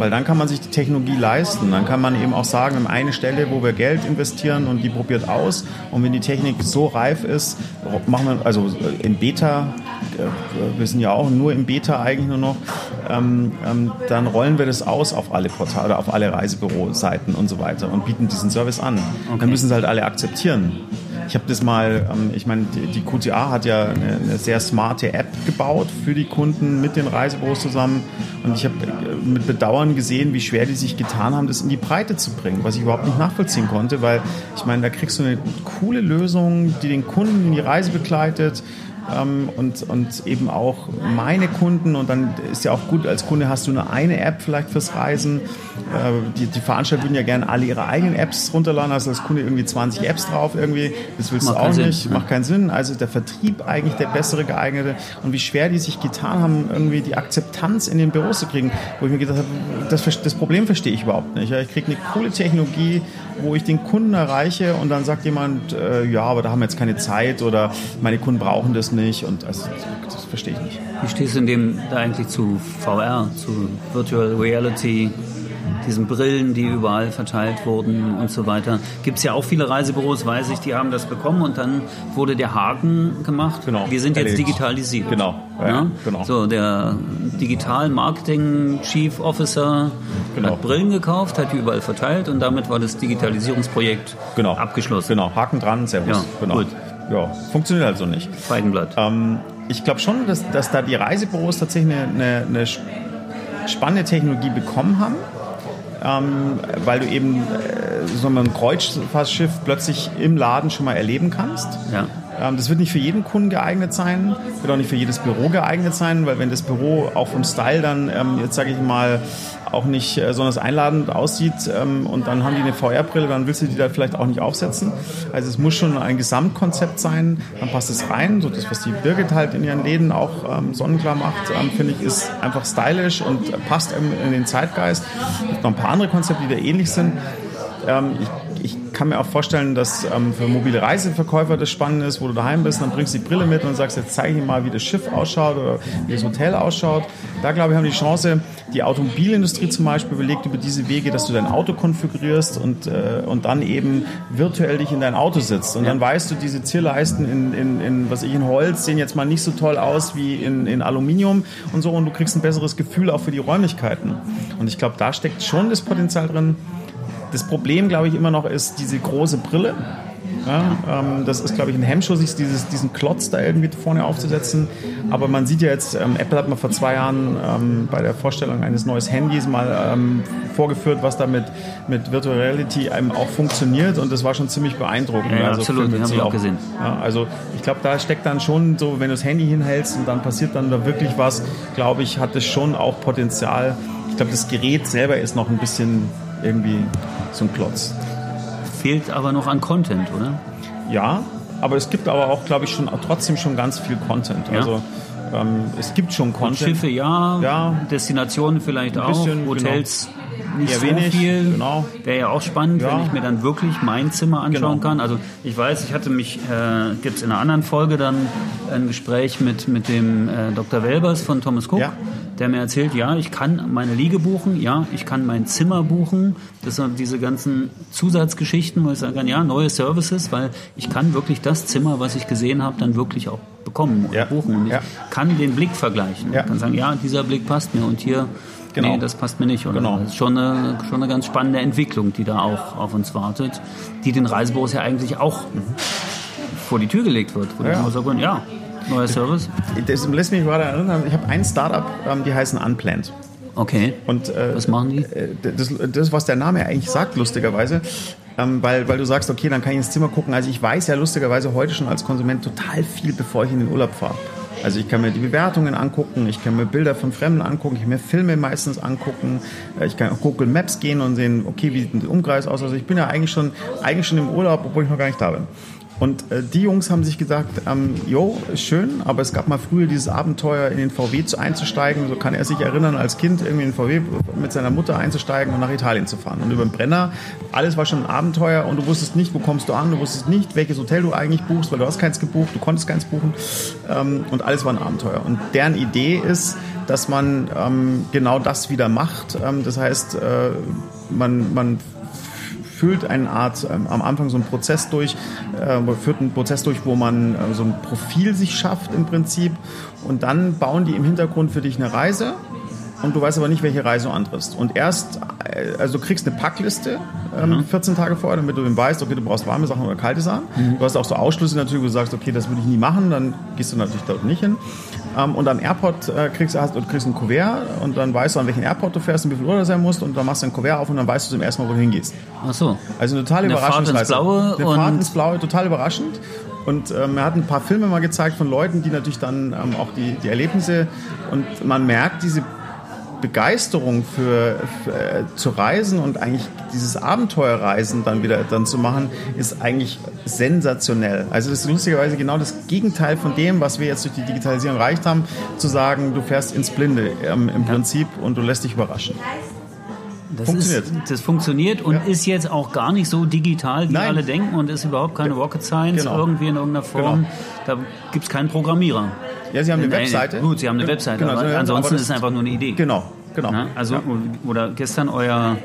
Weil dann kann man sich die Technologie leisten. Dann kann man eben auch sagen, an eine Stelle, wo wir Geld investieren und die probiert aus. Und wenn die Technik so reif ist, machen wir, also in Beta, äh, wir sind ja auch nur im Beta eigentlich nur noch, ähm, ähm, dann rollen wir das aus auf alle Portale, auf alle Reisebüroseiten und so weiter und bieten diesen Service an. Okay. Dann müssen sie halt alle akzeptieren. Ich habe das mal, ähm, ich meine, die QTA hat ja eine, eine, sehr smarte App gebaut für die Kunden mit den Reisebüros zusammen. Und ich habe äh, mit Bedauern gesehen, wie schwer die sich getan haben, das in die Breite zu bringen, was ich überhaupt nicht nachvollziehen konnte, weil ich meine, da kriegst du eine coole Lösung, die den Kunden in die Reise begleitet ähm, und, und eben auch meine Kunden. Und dann ist ja auch gut, als Kunde hast du nur eine App vielleicht fürs Reisen. Äh, die, die Veranstalter würden ja gerne alle ihre eigenen Apps runterladen, also als Kunde irgendwie 20 Apps drauf irgendwie. Das willst Macht du auch nicht, Sinn, macht keinen Sinn. Also der Vertrieb eigentlich der bessere geeignete. Und wie schwer die sich getan haben, irgendwie die Akzeptanz in den Büros zu kriegen, wo ich mir gedacht habe, das, das Problem verstehe ich überhaupt nicht. Ich kriege eine coole Technologie, wo ich den Kunden erreiche und dann sagt jemand, äh, ja, aber da haben wir jetzt keine Zeit oder meine Kunden brauchen das nicht und also, das verstehe ich nicht. Wie stehst du in dem da eigentlich zu VR, zu Virtual Reality? diesen Brillen, die überall verteilt wurden und so weiter. Gibt es ja auch viele Reisebüros, weiß ich, die haben das bekommen und dann wurde der Haken gemacht. Genau. Wir sind jetzt digitalisiert. Genau. Ja, ja? genau. So, der Digital Marketing Chief Officer genau. hat Brillen gekauft, hat die überall verteilt und damit war das Digitalisierungsprojekt genau. abgeschlossen. Genau, Haken dran, Servus. Ja, genau. Gut. Ja, funktioniert also nicht. Feigenblatt. Ähm, ich glaube schon, dass, dass da die Reisebüros tatsächlich eine, eine, eine spannende Technologie bekommen haben ähm, weil du eben äh, so ein Kreuzfahrtschiff plötzlich im Laden schon mal erleben kannst. Ja. Ähm, das wird nicht für jeden Kunden geeignet sein, wird auch nicht für jedes Büro geeignet sein, weil wenn das Büro auch vom Style dann, ähm, jetzt sage ich mal, auch nicht äh, besonders einladend aussieht ähm, und dann haben die eine VR-Brille, dann willst du die da vielleicht auch nicht aufsetzen. Also es muss schon ein Gesamtkonzept sein, dann passt es rein. So das, was die Birgit halt in ihren Läden auch sonnenklar macht, finde ich, ist einfach stylisch und passt in den Zeitgeist. Es gibt noch ein paar andere Konzepte, die da ähnlich sind. ich, ich kann mir auch vorstellen, dass ähm, für mobile Reiseverkäufer das spannend ist, wo du daheim bist, dann bringst du die Brille mit und sagst, jetzt zeige ich mal, wie das Schiff ausschaut oder wie das Hotel ausschaut. Da, glaube ich, haben die Chance, die Automobilindustrie zum Beispiel belegt über diese Wege, dass du dein Auto konfigurierst und, äh, und dann eben virtuell dich in dein Auto sitzt. Und dann weißt du, diese Zierleisten in, in, in, was ich, in Holz sehen jetzt mal nicht so toll aus wie in, in Aluminium und so und du kriegst ein besseres Gefühl auch für die Räumlichkeiten. Und ich glaube, da steckt schon das Potenzial drin. Das Problem, glaube ich, immer noch ist diese große Brille. Ja, ähm, das ist, glaube ich, ein Hemmschuh, sich dieses, diesen Klotz da irgendwie vorne aufzusetzen. Aber man sieht ja jetzt, ähm, Apple hat mal vor zwei Jahren ähm, bei der Vorstellung eines neuen Handys mal ähm, vorgeführt, was da mit, mit Virtual Reality einem auch funktioniert. Und das war schon ziemlich beeindruckend. Ja, also absolut, haben wir auch auch. gesehen. Ja, also ich glaube, da steckt dann schon so, wenn du das Handy hinhältst und dann passiert dann da wirklich was, glaube ich, hat es schon auch Potenzial. Ich glaube, das Gerät selber ist noch ein bisschen irgendwie so ein Klotz. Fehlt aber noch an Content, oder? Ja, aber es gibt aber auch, glaube ich, schon trotzdem schon ganz viel Content. Ja. Also ähm, es gibt schon Und Content. Schiffe ja, Ja. Destinationen vielleicht auch, Hotels nicht so wenig, viel. genau. Wäre ja auch spannend, Ja. wenn ich mir dann wirklich mein Zimmer anschauen Genau. kann. Also ich weiß, ich hatte mich, äh, gibt es in einer anderen Folge dann ein Gespräch mit, mit dem äh, Dr. Welbers von Thomas Cook, Ja. der mir erzählt, ja, ich kann meine Liege buchen, ja, ich kann mein Zimmer buchen. Das sind diese ganzen Zusatzgeschichten, wo ich sagen kann, ja, neue Services, weil ich kann wirklich das Zimmer, was ich gesehen habe, dann wirklich auch bekommen oder Ja. buchen. Und ich kann den Blick vergleichen. Ich kann sagen, ja, dieser Blick passt mir und hier, Genau. nee, das passt mir nicht. Oder? Genau. Das ist schon eine, schon eine ganz spannende Entwicklung, die da auch auf uns wartet, die den Reisebüros ja eigentlich auch vor die Tür gelegt wird. Wo Ja. sagen, ja, neuer Service. Das lässt mich gerade erinnern, ich habe ein Startup, ähm, die heißen Unplanned. Okay. Und, äh, Was machen die? äh, das, das, was der Name eigentlich sagt, lustigerweise, ähm, weil, weil du sagst, okay, dann kann ich ins Zimmer gucken. Also ich weiß ja lustigerweise heute schon als Konsument total viel, bevor ich in den Urlaub fahre. Also ich kann mir die Bewertungen angucken, ich kann mir Bilder von Fremden angucken, ich kann mir Filme meistens angucken, äh, ich kann auf Google Maps gehen und sehen, okay, wie sieht der Umkreis aus. Also ich bin ja eigentlich schon, eigentlich schon im Urlaub, obwohl ich noch gar nicht da bin. Und äh, die Jungs haben sich gesagt, ähm, jo, schön, aber es gab mal früher dieses Abenteuer, in den VW zu, einzusteigen. So kann er sich erinnern, als Kind irgendwie in den VW mit seiner Mutter einzusteigen und nach Italien zu fahren. Und über den Brenner, alles war schon ein Abenteuer und du wusstest nicht, wo kommst du an, du wusstest nicht, welches Hotel du eigentlich buchst, weil du hast keins gebucht, du konntest keins buchen. Ähm, und alles war ein Abenteuer. Und deren Idee ist, dass man ähm, genau das wieder macht. Ähm, das heißt, äh, man, man führt eine Art ähm, am Anfang so einen Prozess durch, äh, führt einen Prozess durch, wo man äh, so ein Profil sich schafft im Prinzip und dann bauen die im Hintergrund für dich eine Reise und du weißt aber nicht, welche Reise du antriffst. Und erst, äh, also du kriegst eine Packliste ähm, 14 Tage vorher, damit du eben weißt, okay, du brauchst warme Sachen oder kalte Sachen. Du hast auch so Ausschlüsse natürlich, wo du sagst, okay, das würde ich nie machen, dann gehst du natürlich dort nicht hin. Ähm, und am Airport äh, kriegst du hast, du kriegst ein Kuvert und dann weißt du, an welchen Airport du fährst und wie viel Uhr du sein musst und dann machst du ein Kuvert auf und dann weißt du zum ersten Mal, wo du hingehst. Ach so. Also eine totale Eine Fahrt ins. Blaue eine Fahrt und- ins Blaue, total überraschend. Und ähm, er hat ein paar Filme mal gezeigt von Leuten, die natürlich dann ähm, auch die, die Erlebnisse und man merkt diese Begeisterung für, für äh, zu reisen und eigentlich dieses Abenteuerreisen dann wieder dann zu machen, ist eigentlich sensationell. Also das ist lustigerweise genau das Gegenteil von dem, was wir jetzt durch die Digitalisierung erreicht haben, zu sagen, du fährst ins Blinde ähm, im Prinzip und du lässt dich überraschen. Das Funktioniert. Ist, das funktioniert und Ja. ist jetzt auch gar nicht so digital, wie Nein. alle denken und ist überhaupt keine Rocket Science Genau. irgendwie in irgendeiner Form. Da gibt es keinen Programmierer. Ja, sie haben eine Nein, Webseite. Gut, Sie haben eine Webseite, Genau, aber aber ansonsten das- ist es einfach nur eine Idee. Genau, genau. Ne? Also, Ja. oder gestern euer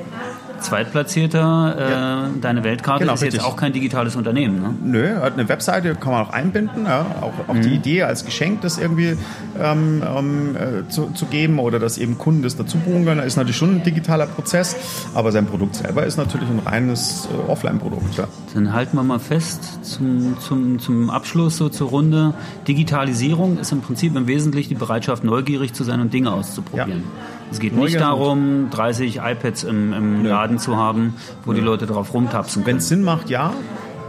Zweitplatzierter, äh, Ja. deine Weltkarte Genau, ist jetzt richtig. auch kein digitales Unternehmen. Ne? Nö, hat eine Webseite, kann man auch einbinden. Ja, auch auch die Idee als Geschenk, das irgendwie ähm, ähm, äh, zu, zu geben oder dass eben Kunden das dazu buchen können, ist natürlich schon ein digitaler Prozess. Aber sein Produkt selber ist natürlich ein reines äh, Offline-Produkt. Ja. Dann halten wir mal fest zum, zum, zum Abschluss so zur Runde. Digitalisierung ist im Prinzip im Wesentlichen die Bereitschaft, neugierig zu sein und Dinge auszuprobieren. Ja. Es geht nicht darum, 30 iPads im, im Nö. Laden zu haben, wo die Leute drauf rumtapsen Wenn können. es Sinn macht, ja.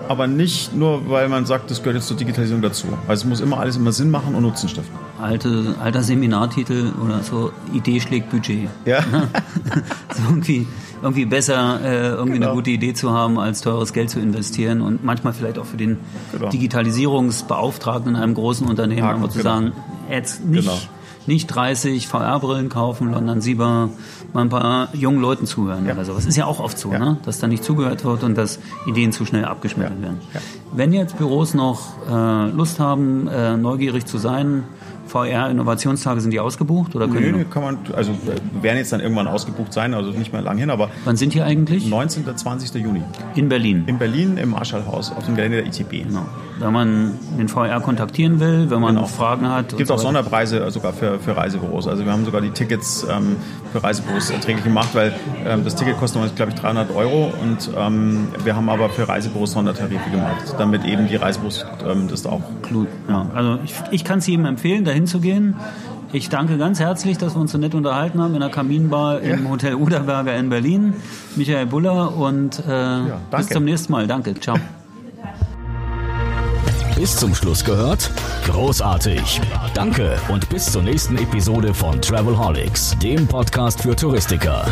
Aber nicht nur, weil man sagt, das gehört jetzt zur Digitalisierung dazu. Also es muss immer alles immer Sinn machen und Nutzen stiften. Alte, alter Seminartitel oder so, Idee schlägt Budget. Ja. so irgendwie, irgendwie besser, äh, irgendwie Genau. eine gute Idee zu haben, als teures Geld zu investieren und manchmal vielleicht auch für den Genau. Digitalisierungsbeauftragten in einem großen Unternehmen Haken, einfach zu genau. sagen, jetzt nicht Genau. Nicht 30 VR-Brillen kaufen, sondern lieber mal ein paar jungen Leuten zuhören ja. oder so. Das ist ja auch oft so, ja. ne? dass da nicht zugehört wird und dass Ideen zu schnell abgeschmettert werden. Wenn jetzt Büros noch äh, Lust haben, äh, neugierig zu sein, VR-Innovationstage sind die ausgebucht oder können Nö, kann man, also werden jetzt dann irgendwann ausgebucht sein, also nicht mehr lang hin, aber. Wann sind die eigentlich? 19. 20. Juni. In Berlin. In Berlin im Marschallhaus auf dem Gelände der ITB. Genau. Wenn man den VR kontaktieren will, wenn man genau. Fragen hat. Es gibt auch so Sonderpreise sogar für, für Reisebüros. Also wir haben sogar die Tickets ähm, für Reisebüros erträglich gemacht, weil ähm, das Ticket kostet glaube ich 300 Euro und ähm, wir haben aber für Reisebüros Sondertarife gemacht, damit eben die Reisebüros ähm, das auch. Ja, also ich, ich kann es jedem empfehlen, dahin zu gehen. Ich danke ganz herzlich, dass wir uns so nett unterhalten haben in der Kaminbar ja. im Hotel Uderberger in Berlin. Michael Buller und äh, ja, bis zum nächsten Mal. Danke. Ciao. Bis zum Schluss gehört? Großartig. Danke und bis zur nächsten Episode von Travelholics, dem Podcast für Touristiker.